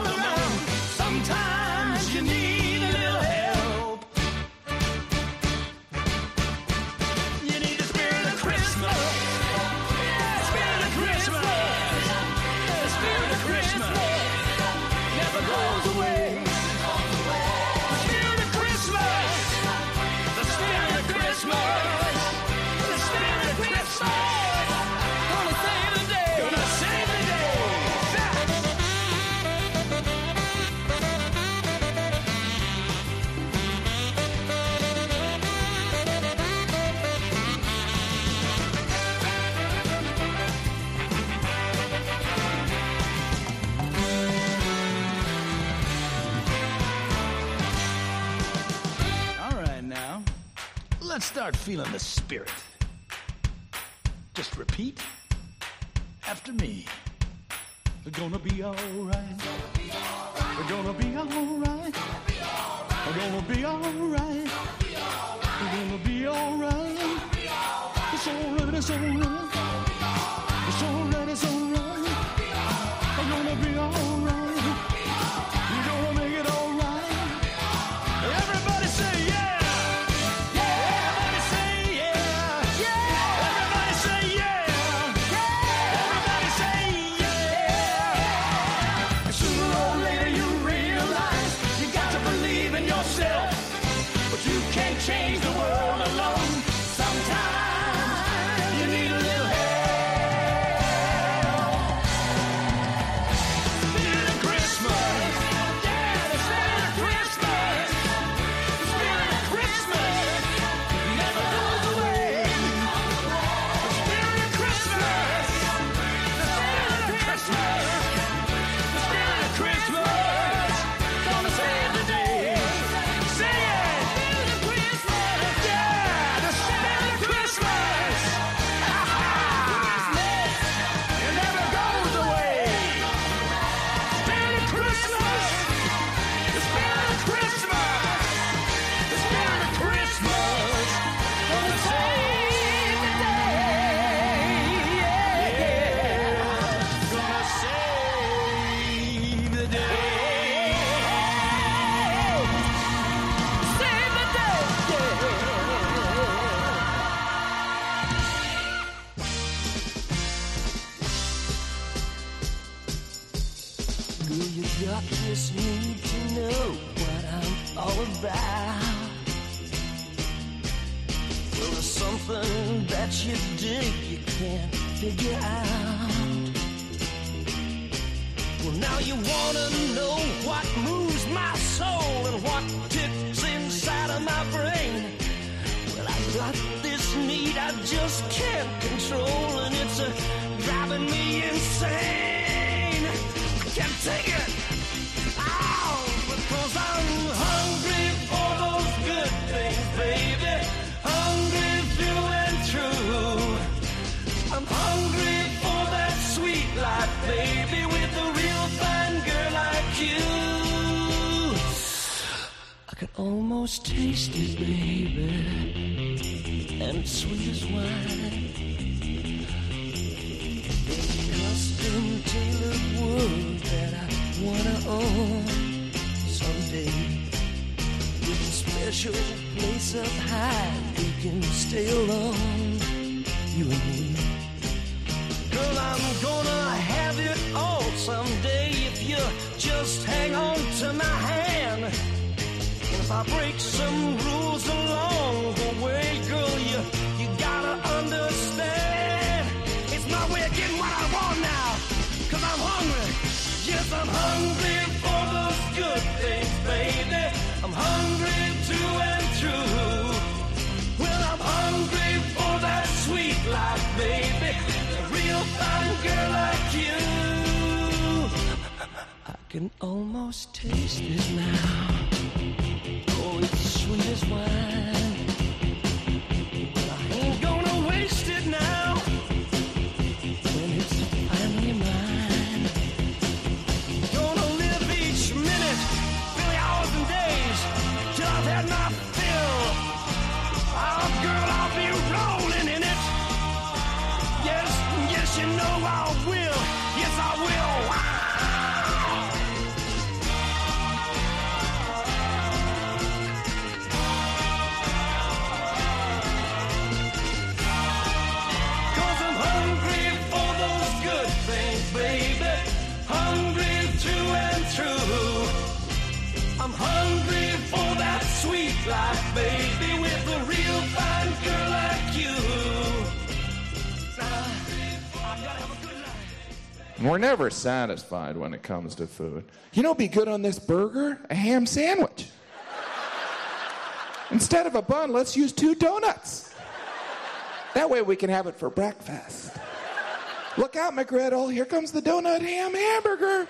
Speaker 26: let's start feeling the spirit. Just repeat after me. We're gonna be alright. We're gonna be alright. We're gonna be alright. We're gonna be alright. It's alright, it's alright. It's alright, it's alright. We're gonna be alright.
Speaker 4: Figure. Almost tasted, baby, and sweet as wine. Custom tailored world that I wanna own someday. With a special place up high, we can stay alone, you and me. Girl, I'm gonna I break some rules along the way, girl, you you gotta understand. It's my way of getting what I want now. Cause I'm hungry. Yes, I'm hungry for those good things, baby. I'm hungry through and through. Well, I'm hungry for that sweet life, baby. A real fine girl like you. I can almost taste it now. Sweet as wine.
Speaker 27: We're never satisfied when it comes to food. You know, be good on this burger? A ham sandwich. Instead of a bun, let's use two donuts. That way we can have it for breakfast. Look out, McGriddle. Here comes the donut ham hamburger.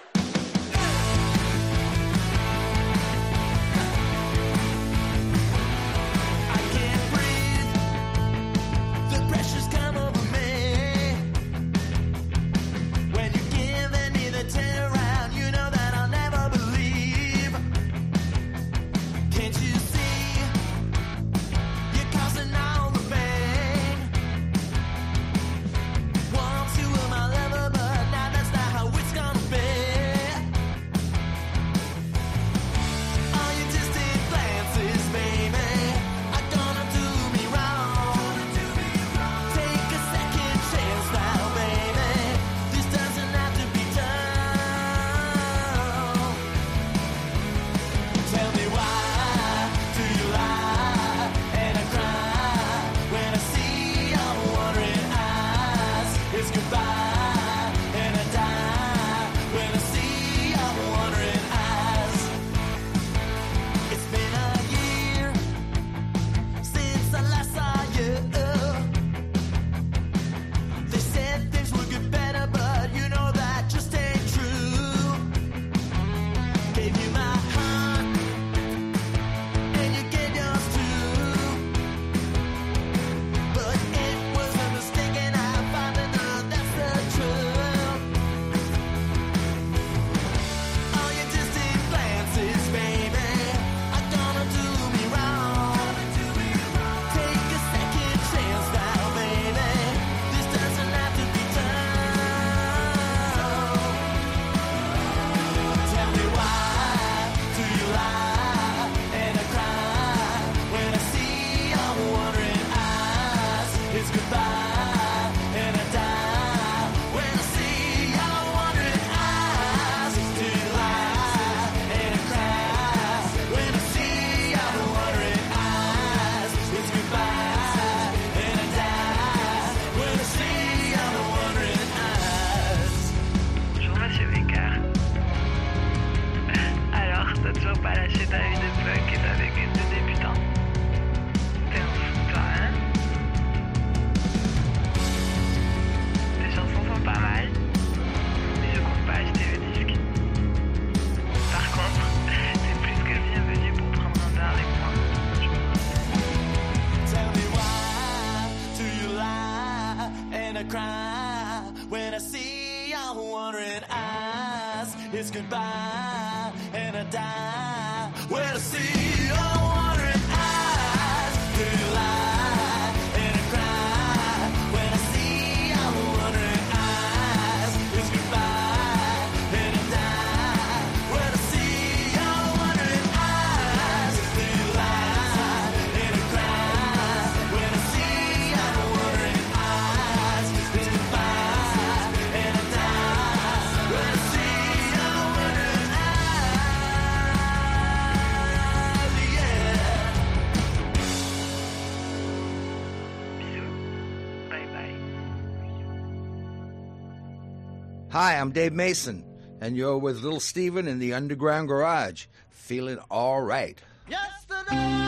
Speaker 28: I'm Dave Mason, and you're with Little Steven in the Underground Garage. Feeling all right.
Speaker 4: Yesterday.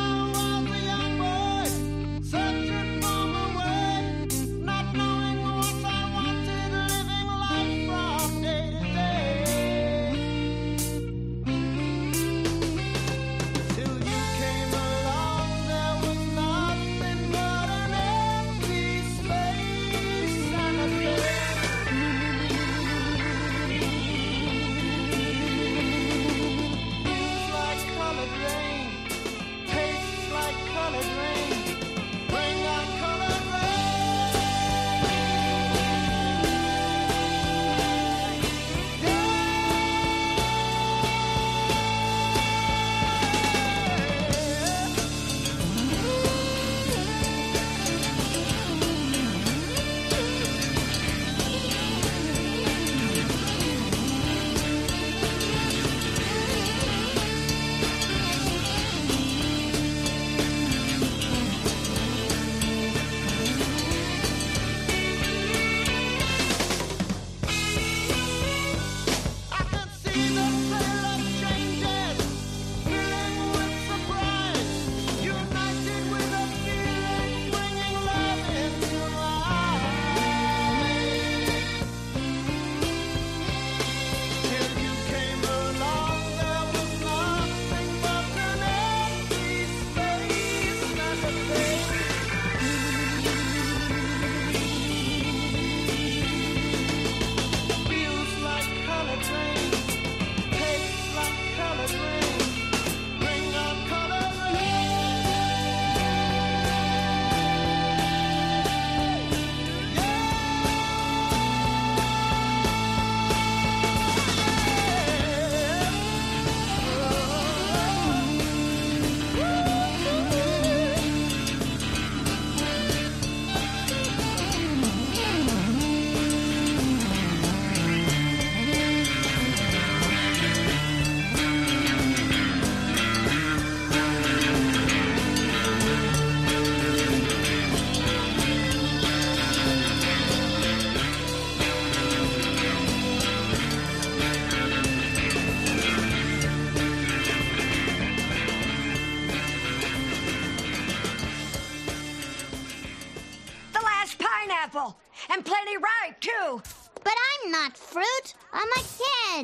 Speaker 4: and
Speaker 29: plenty ripe, too.
Speaker 30: But I'm not fruit. I'm a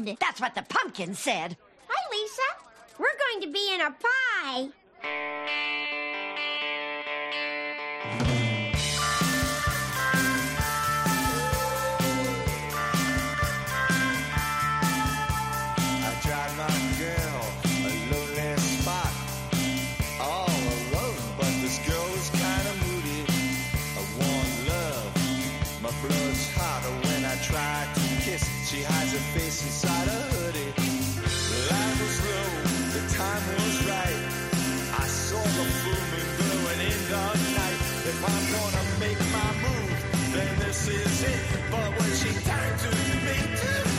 Speaker 30: kid.
Speaker 29: That's what the pumpkin said.
Speaker 30: Hi, Lisa. We're going to be in a pie.
Speaker 4: this it. But when she turned to me,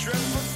Speaker 30: Dreadful.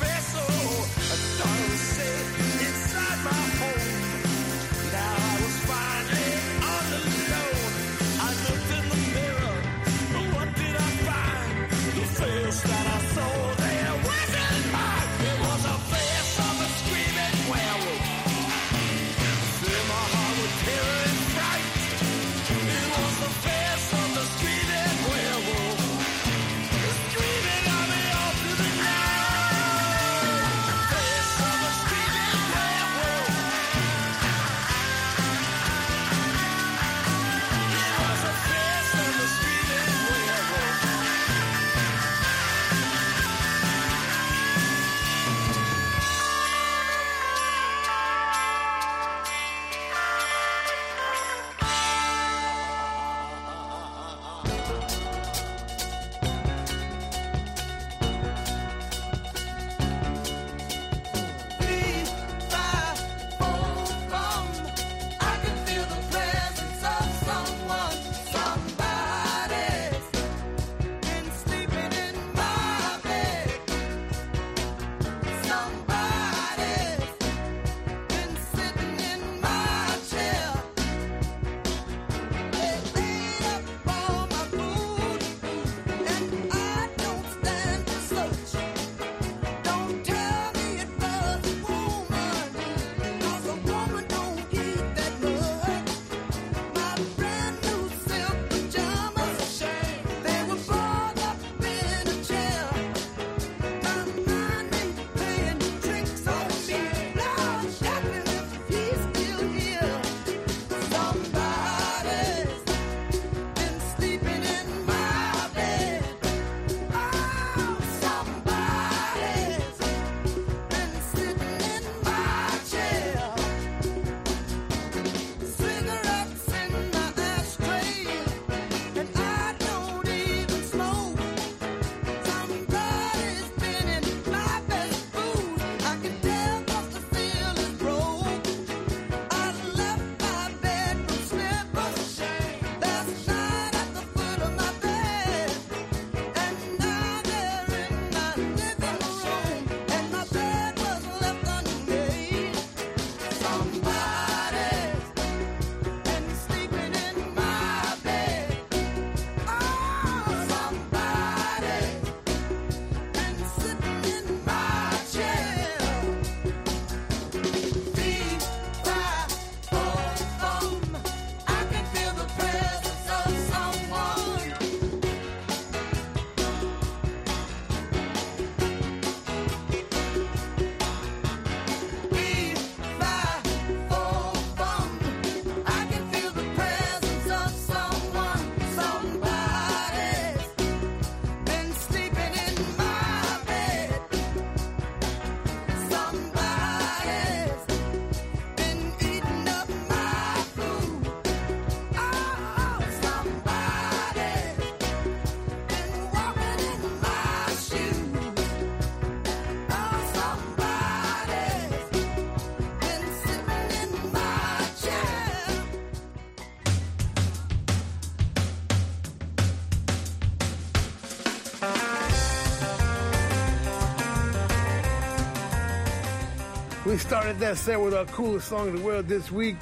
Speaker 5: We started that set with our coolest song in the world this week,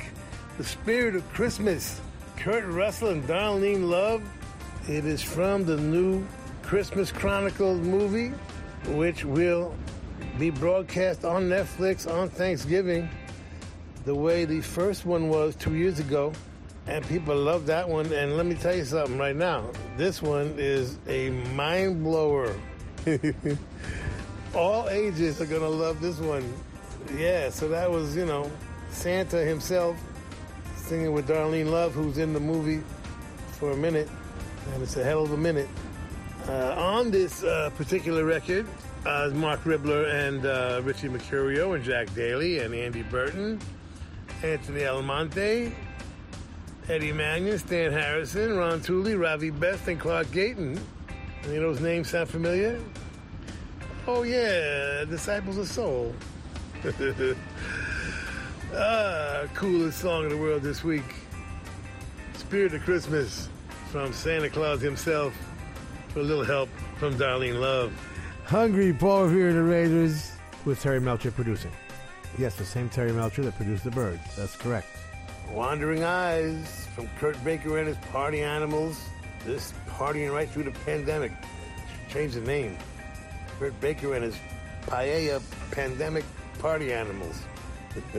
Speaker 5: The Spirit of Christmas. Kurt Russell and Darlene Love. It is from the new Christmas Chronicles movie, which will be broadcast on Netflix on Thanksgiving, the way the first one was two years ago. And people love that one. And let me tell you something right now. This one is a mind blower. All ages are going to love this one. Yeah, so that was, you know, Santa himself singing with Darlene Love, who's in the movie for a minute. And it's a hell of a minute. Uh, on this uh, particular record, uh, Marc Ribler and uh, Richie Mercurio and Jack Daly and Andy Burton, Anthony Almonte, Eddie Mannion, Stan Harrison, Ron Tooley, Ravi Best, and Clark Gayton. Any of those names sound familiar? Oh, yeah, Disciples of Soul. ah, coolest song in the world this week. Spirit of Christmas from Santa Claus himself for a little help from Darlene Love. Hungry Paul and the Raiders with Terry Melcher producing. Yes, the same Terry Melcher that produced The Byrds. That's correct.
Speaker 3: Wandering Eyes from Kurt Baker and his Party Animals. This partying right through the pandemic. Change the name. Kurt Baker and his Paella Pandemic Party Animals.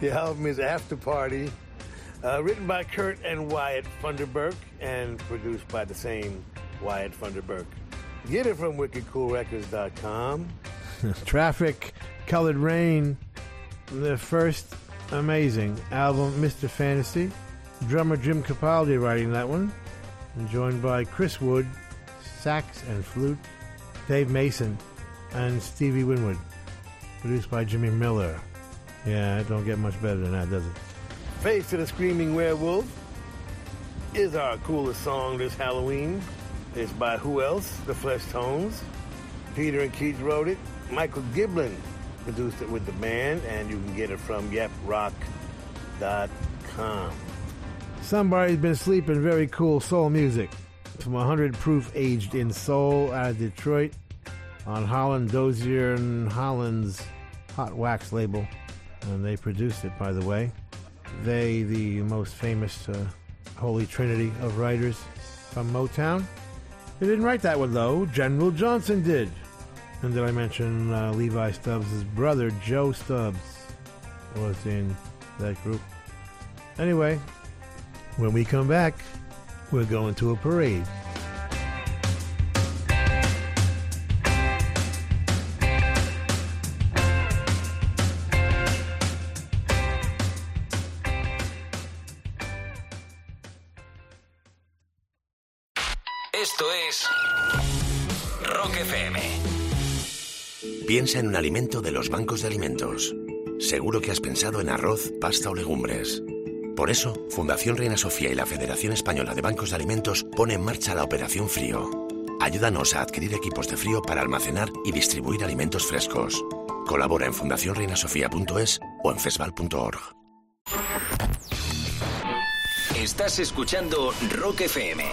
Speaker 3: the album is After Party, uh, written by Kurt and Wyatt Funderburk and produced by the same Wyatt Funderburk. Get it from wickedcoolrecords.com.
Speaker 5: Traffic, Colored Rain, the first amazing album, Mr. Fantasy. Drummer Jim Capaldi writing that one, and joined by Chris Wood, sax and flute, Dave Mason, and Stevie Winwood. Produced by Jimmy Miller. Yeah, it don't get much better than that, does it?
Speaker 3: Face to the Screaming Werewolf is our coolest song this Halloween. It's by who else? The Fleshtones. Peter and Keith wrote it. Michael Giblin produced it with the band, and you can get it from yeprock.com.
Speaker 5: Somebody's been sleeping very cool soul music from 100 Proof Aged in Soul out of Detroit on Holland Dozier and Holland's Hot Wax label. And they produced it, by the way. They, the most famous uh, holy trinity of writers from Motown. They didn't write that one, though. General Johnson did. And did I mention uh, Levi Stubbs' brother, Joe Stubbs, was in that group? Anyway, when we come back, we're going to a parade.
Speaker 31: Piensa en un alimento de los bancos de alimentos. Seguro que has pensado en arroz, pasta o legumbres. Por eso, Fundación Reina Sofía y la Federación Española de Bancos de Alimentos pone en marcha la Operación Frío. Ayúdanos a adquirir equipos de frío para almacenar y distribuir alimentos frescos. Colabora en fundacionreinasofía.es o en fesval.org.
Speaker 17: Estás escuchando Rock FM.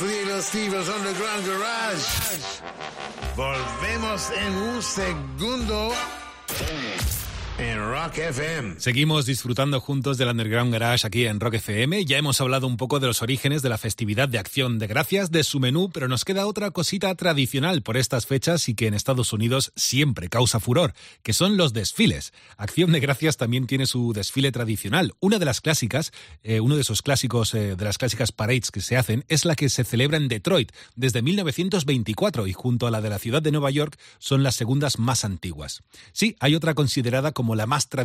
Speaker 32: Es Little Steve's Underground Garage. Volvemos en un segundo
Speaker 14: Seguimos disfrutando juntos del Underground Garage aquí en Rock FM. Ya hemos hablado un poco de los orígenes de la festividad de Acción de Gracias, de su menú, pero nos queda otra cosita tradicional por estas fechas y que en Estados Unidos siempre causa furor, que son los desfiles. Acción de Gracias también tiene su desfile tradicional. Una de las clásicas, eh, uno de esos clásicos, eh, de las clásicas parades que se hacen, es la que se celebra en Detroit desde 1924 y junto a la de la ciudad de Nueva York son las segundas más antiguas. Sí, hay otra considerada como la más tradicional,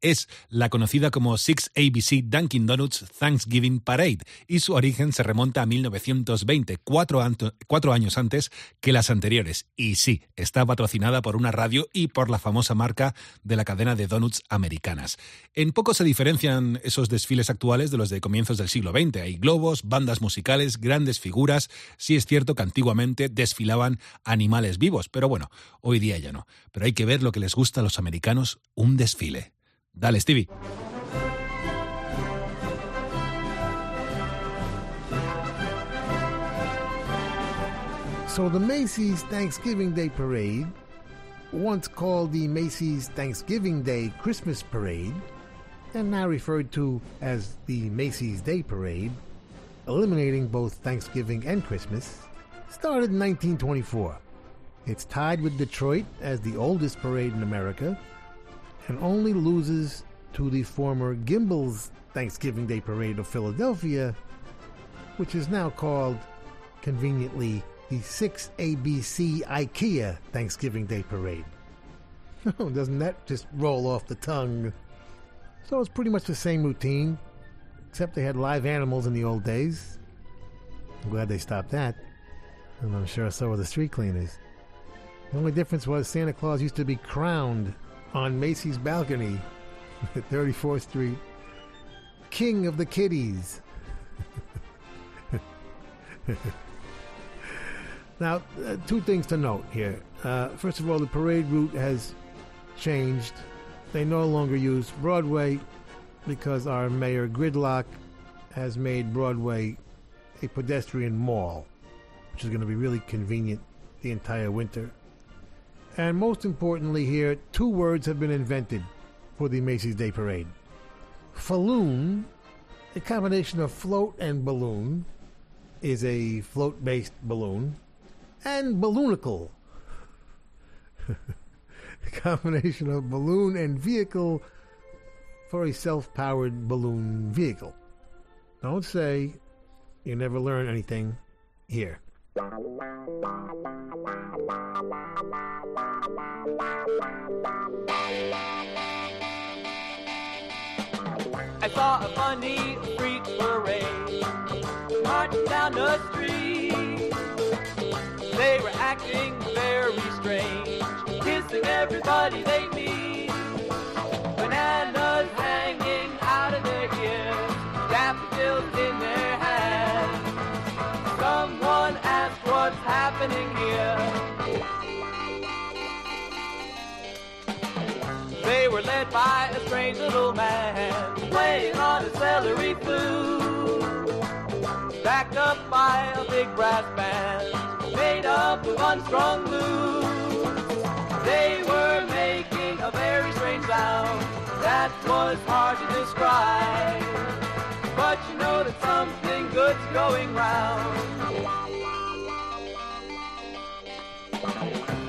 Speaker 14: es la conocida como Six ABC Dunkin' Donuts Thanksgiving Parade y su origen se remonta a 1920, cuatro, cuatro años antes que las anteriores. Y sí, está patrocinada por una radio y por la famosa marca de la cadena de donuts americanas. En poco se diferencian esos desfiles actuales de los de comienzos del siglo XX. Hay globos, bandas musicales, grandes figuras. Sí es cierto que antiguamente desfilaban animales vivos, pero bueno, hoy día ya no. Pero hay que ver lo que les gusta a los americanos, un desfile. Dale, Stevie.
Speaker 5: So the Macy's Thanksgiving Day Parade, once called the Macy's Thanksgiving Day Christmas Parade, and now referred to as the Macy's Day Parade, eliminating both Thanksgiving and Christmas, started in 1924. It's tied with Detroit as the oldest parade in America and only loses to the former Gimbel's Thanksgiving Day Parade of Philadelphia, which is now called, conveniently, the 6ABC IKEA Thanksgiving Day Parade. Oh, doesn't that just roll off the tongue? So it's pretty much the same routine, except they had live animals in the old days. I'm glad they stopped that. And I'm sure so were the street cleaners. The only difference was Santa Claus used to be crowned on Macy's balcony at 34th Street, King of the Kitties. now, uh, two things to note here. Uh, first of all, the parade route has changed. They no longer use Broadway because our mayor Gridlock has made Broadway a pedestrian mall, which is going to be really convenient the entire winter. And most importantly, here, two words have been invented for the Macy's Day Parade Falloon, a combination of float and balloon, is a float based balloon, and balloonicle, a combination of balloon and vehicle for a self powered balloon vehicle. Don't say you never learn anything here.
Speaker 33: I saw a funny freak parade marching down the street. They were acting very strange, kissing everybody they meet. Bananas hanging by a strange little man playing on a celery flute, backed up by a big brass band made up of unstrung loops. They were making a very strange sound that was hard to describe, but you know that something good's going round.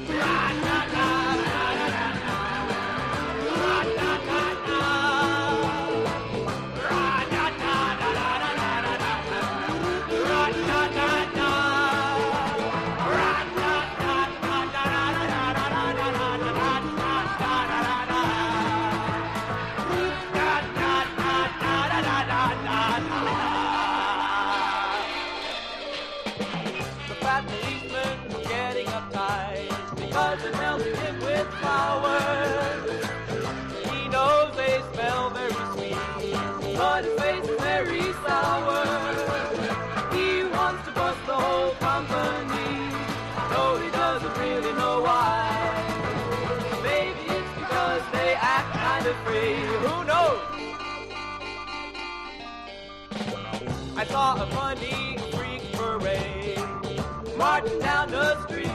Speaker 33: The I saw a funny freak parade
Speaker 4: marching down the street.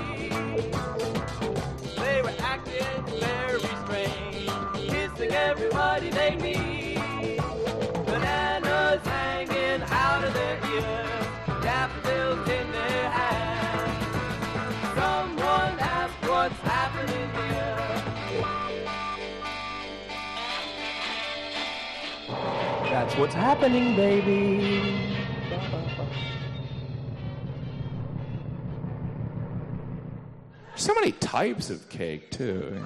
Speaker 4: They were acting very strange, kissing everybody they meet. Bananas hanging out of their ears, daffodils in their hands. Someone asked what's happening here. That's what's happening, baby.
Speaker 27: So many types of cake, too.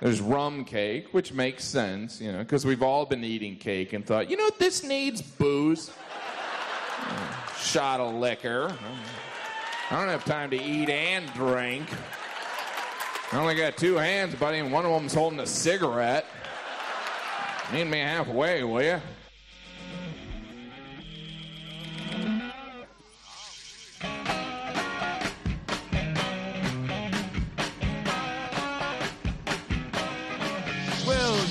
Speaker 27: There's rum cake, which makes sense, you know, because we've all been eating cake and thought, you know, this needs booze. Shot of liquor. I don't have time to eat and drink. I only got two hands, buddy, and one of them's holding a cigarette. Meet me halfway, will you?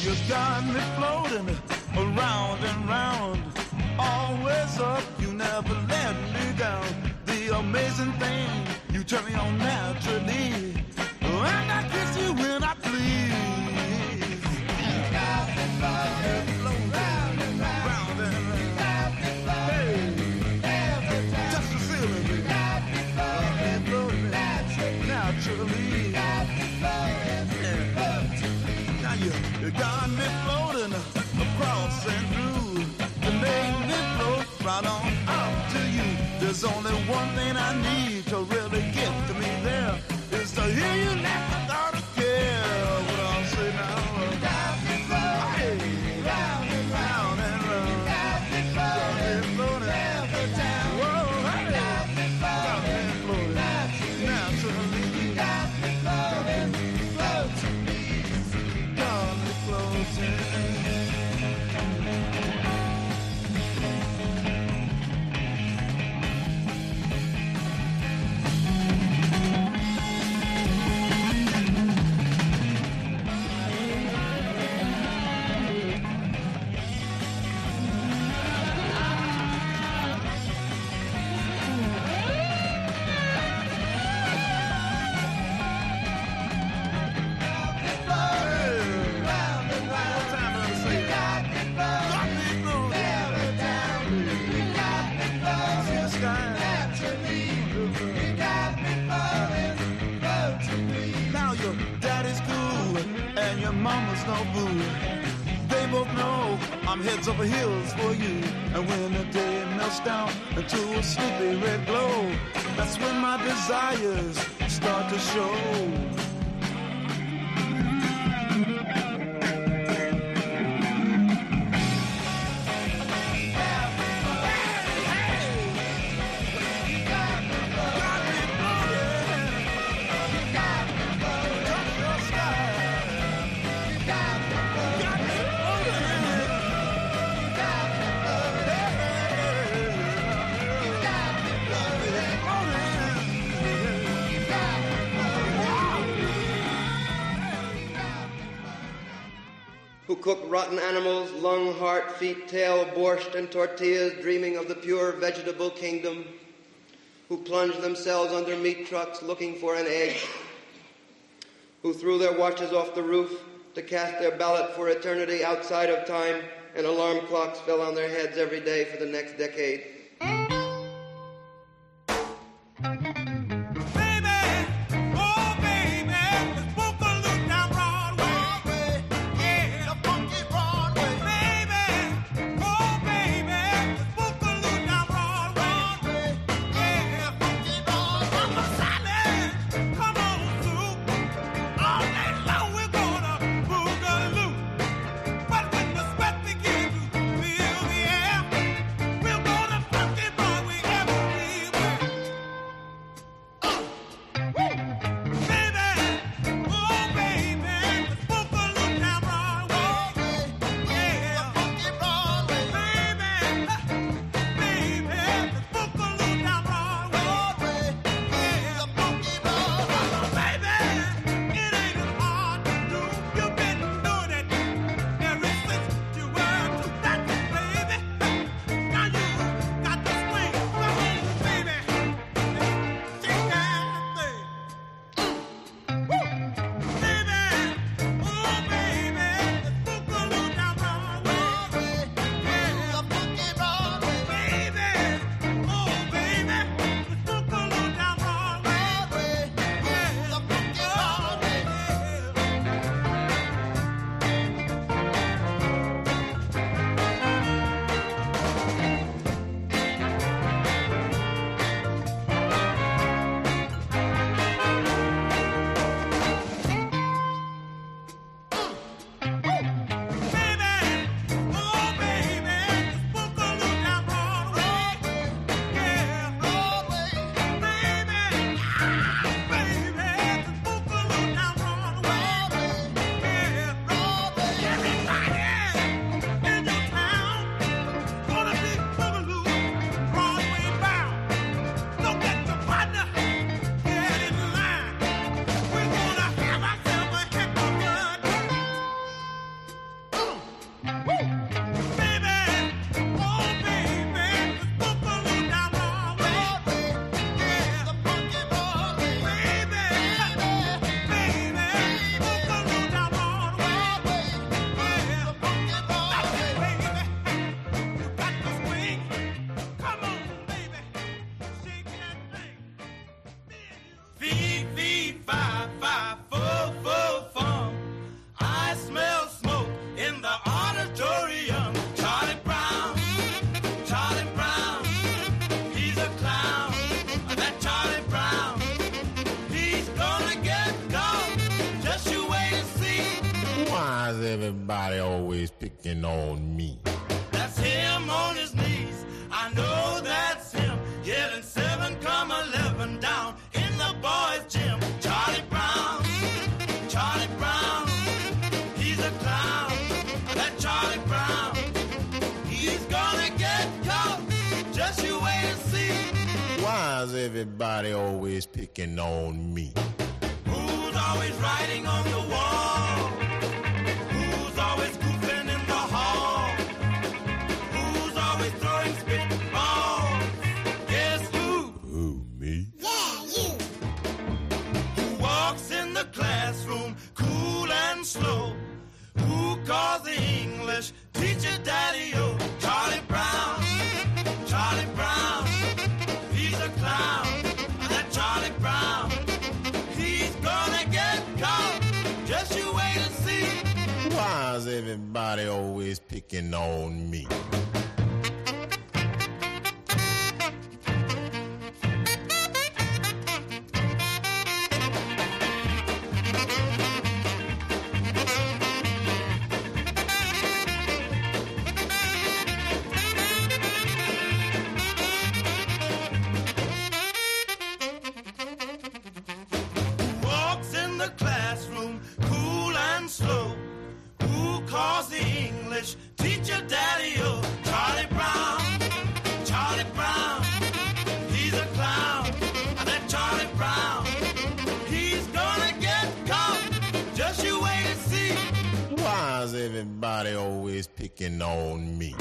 Speaker 26: You got me floating around and round. Always up, you never let me down. The amazing thing, you turn me on naturally. And I kiss you when I got me floating across and through. You made me float right on up to you. There's only one thing I need to really Heads over heels for you. And when the day melts down into a sleepy red glow, that's when my desires start to show.
Speaker 34: Cook rotten animals, lung, heart, feet, tail, borscht, and tortillas, dreaming of the pure vegetable kingdom, who plunge themselves under meat trucks looking for an egg, who threw their watches off the roof to cast their ballot for eternity outside of time, and alarm clocks fell on their heads every day for the next decade.
Speaker 35: Always on me?
Speaker 36: That's him on his knees. I know that's him. Yelling seven come eleven down in the boys' gym. Charlie Brown, Charlie Brown, he's a clown. That Charlie Brown, he's gonna get caught. Just you wait and see.
Speaker 35: Why is everybody always picking on me?
Speaker 36: On
Speaker 35: me?
Speaker 36: walks in the classroom cool and slow. Who calls the English teacher daddy o? Charlie Brown, Charlie Brown, he's a clown. That Charlie Brown, he's gonna get caught. Just you wait and see.
Speaker 35: Why is everybody always picking on me?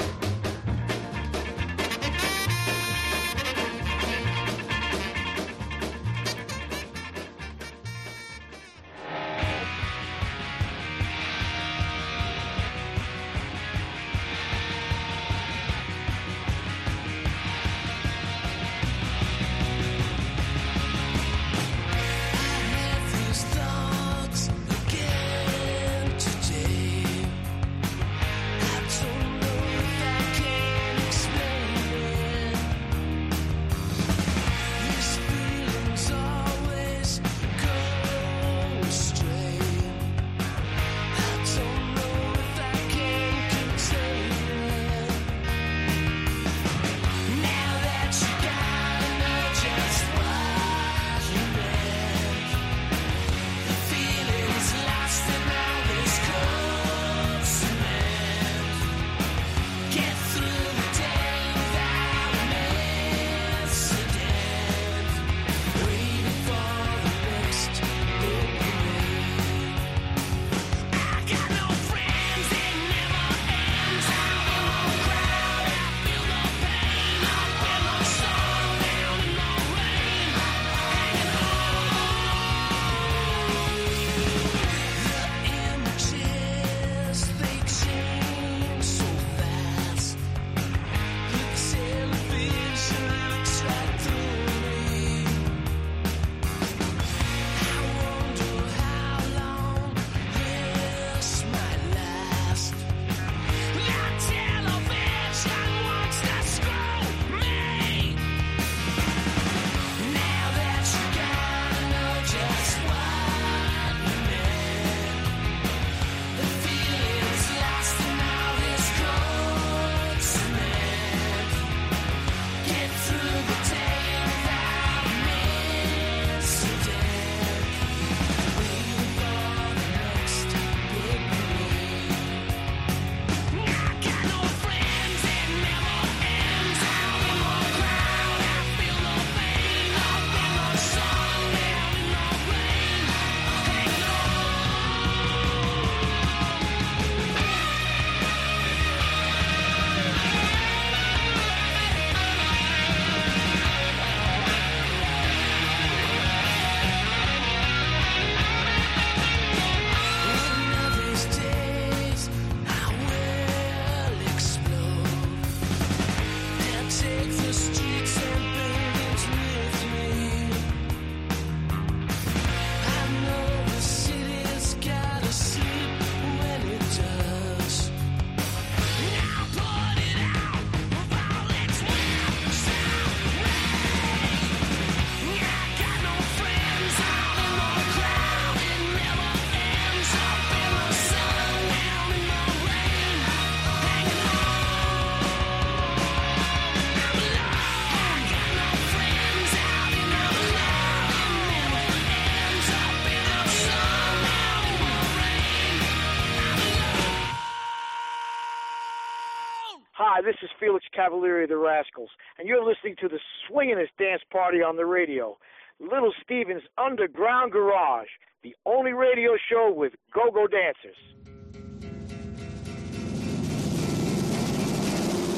Speaker 37: Hi, this is Felix Cavaliere of the Rascals, and you're listening to the swinginest dance party on the radio, Little Steven's Underground Garage, the only radio show with go-go dancers.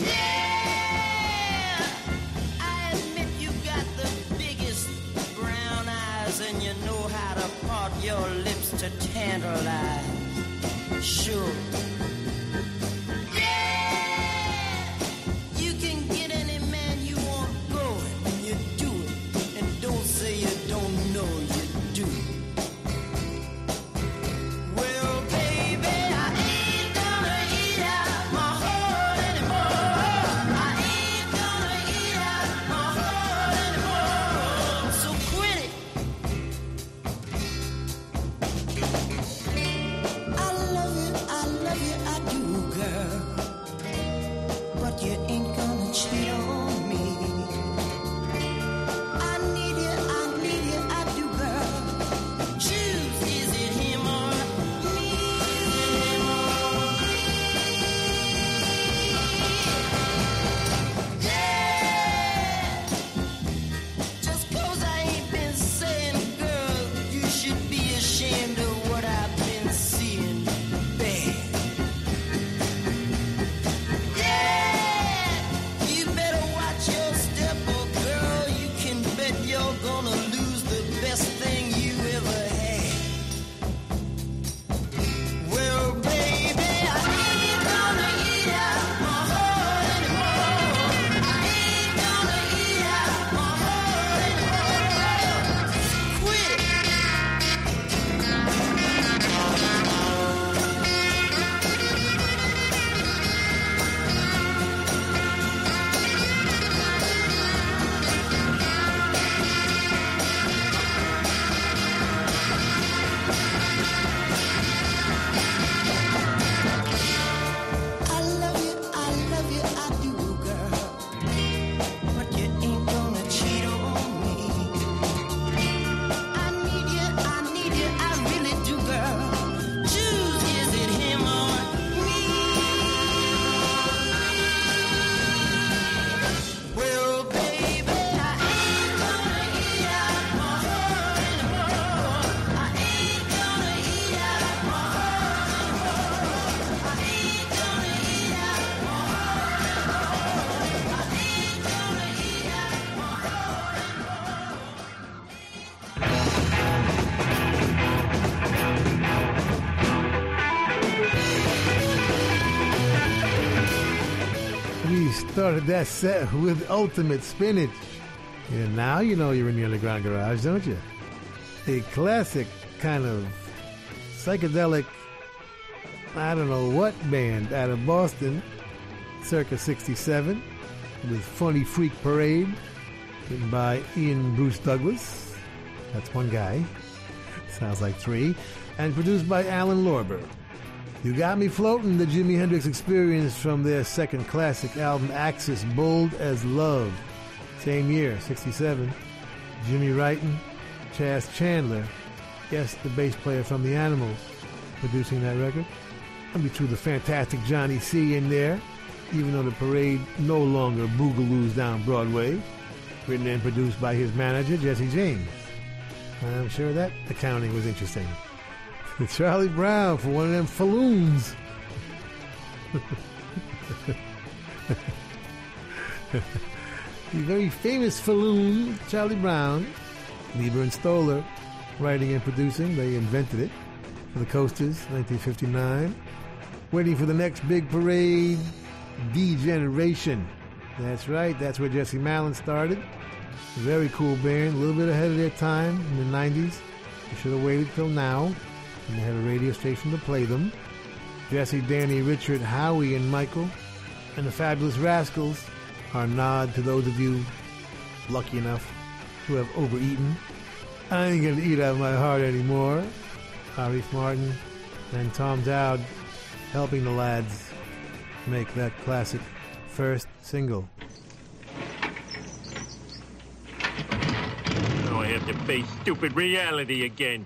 Speaker 38: Yeah, I admit you got the biggest brown eyes and you know how to part your lips to tantalize. Sure.
Speaker 5: Started that set with Ultimate Spinach. And now you know you're in the Underground Garage, don't you? A classic kind of psychedelic, I don't know what band out of Boston, circa 67, with Funny Freak Parade, written by Ian Bruce Douglas. That's one guy. Sounds like three. And produced by Alan Lorber. You Got Me Floating, the Jimi Hendrix experience from their second classic album, Axis Bold as Love. Same year, 67. Jimi writing, Chas Chandler, yes, the bass player from The Animals, producing that record. And we threw the fantastic Johnny C in there, even though the parade no longer boogaloos down Broadway. Written and produced by his manager, Jesse James. I'm sure that accounting was interesting. Charlie Brown for one of them falloons. the very famous falloon, Charlie Brown, Leiber and Stoller, writing and producing. They invented it for the Coasters, 1959. Waiting for the next big parade, D Generation. That's right, that's where Jesse Malin started. Very cool band, a little bit ahead of their time in the 90s. They should have waited till now, and they had a radio station to play them. Jesse, Danny, Richard, Howie, and Michael, and the Fabulous Rascals, our nod to those of you lucky enough who have overeaten. I ain't gonna eat out of my heart anymore. Arif Mardin and Tom Dowd helping the lads make that classic first single.
Speaker 39: Now I have to face stupid reality again.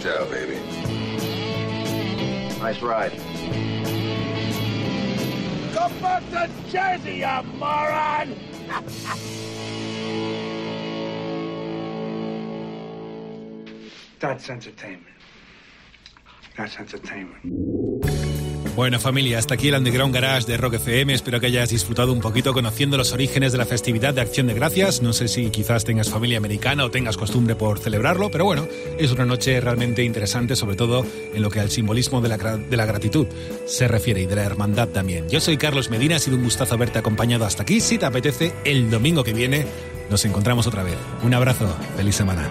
Speaker 40: Ciao, baby.
Speaker 1: Nice ride.
Speaker 11: Go back to Jersey, you moron!
Speaker 41: That's entertainment. That's entertainment.
Speaker 14: Bueno familia, hasta aquí el Underground Garage de Rock FM. Espero que hayas disfrutado un poquito conociendo los orígenes de la festividad de Acción de Gracias. No sé si quizás tengas familia americana o tengas costumbre por celebrarlo, pero bueno, es una noche realmente interesante, sobre todo en lo que al simbolismo de la, de la gratitud se refiere y de la hermandad también. Yo soy Carlos Medina, ha sido un gustazo haberte acompañado hasta aquí. Si te apetece, el domingo que viene nos encontramos otra vez. Un abrazo, feliz semana.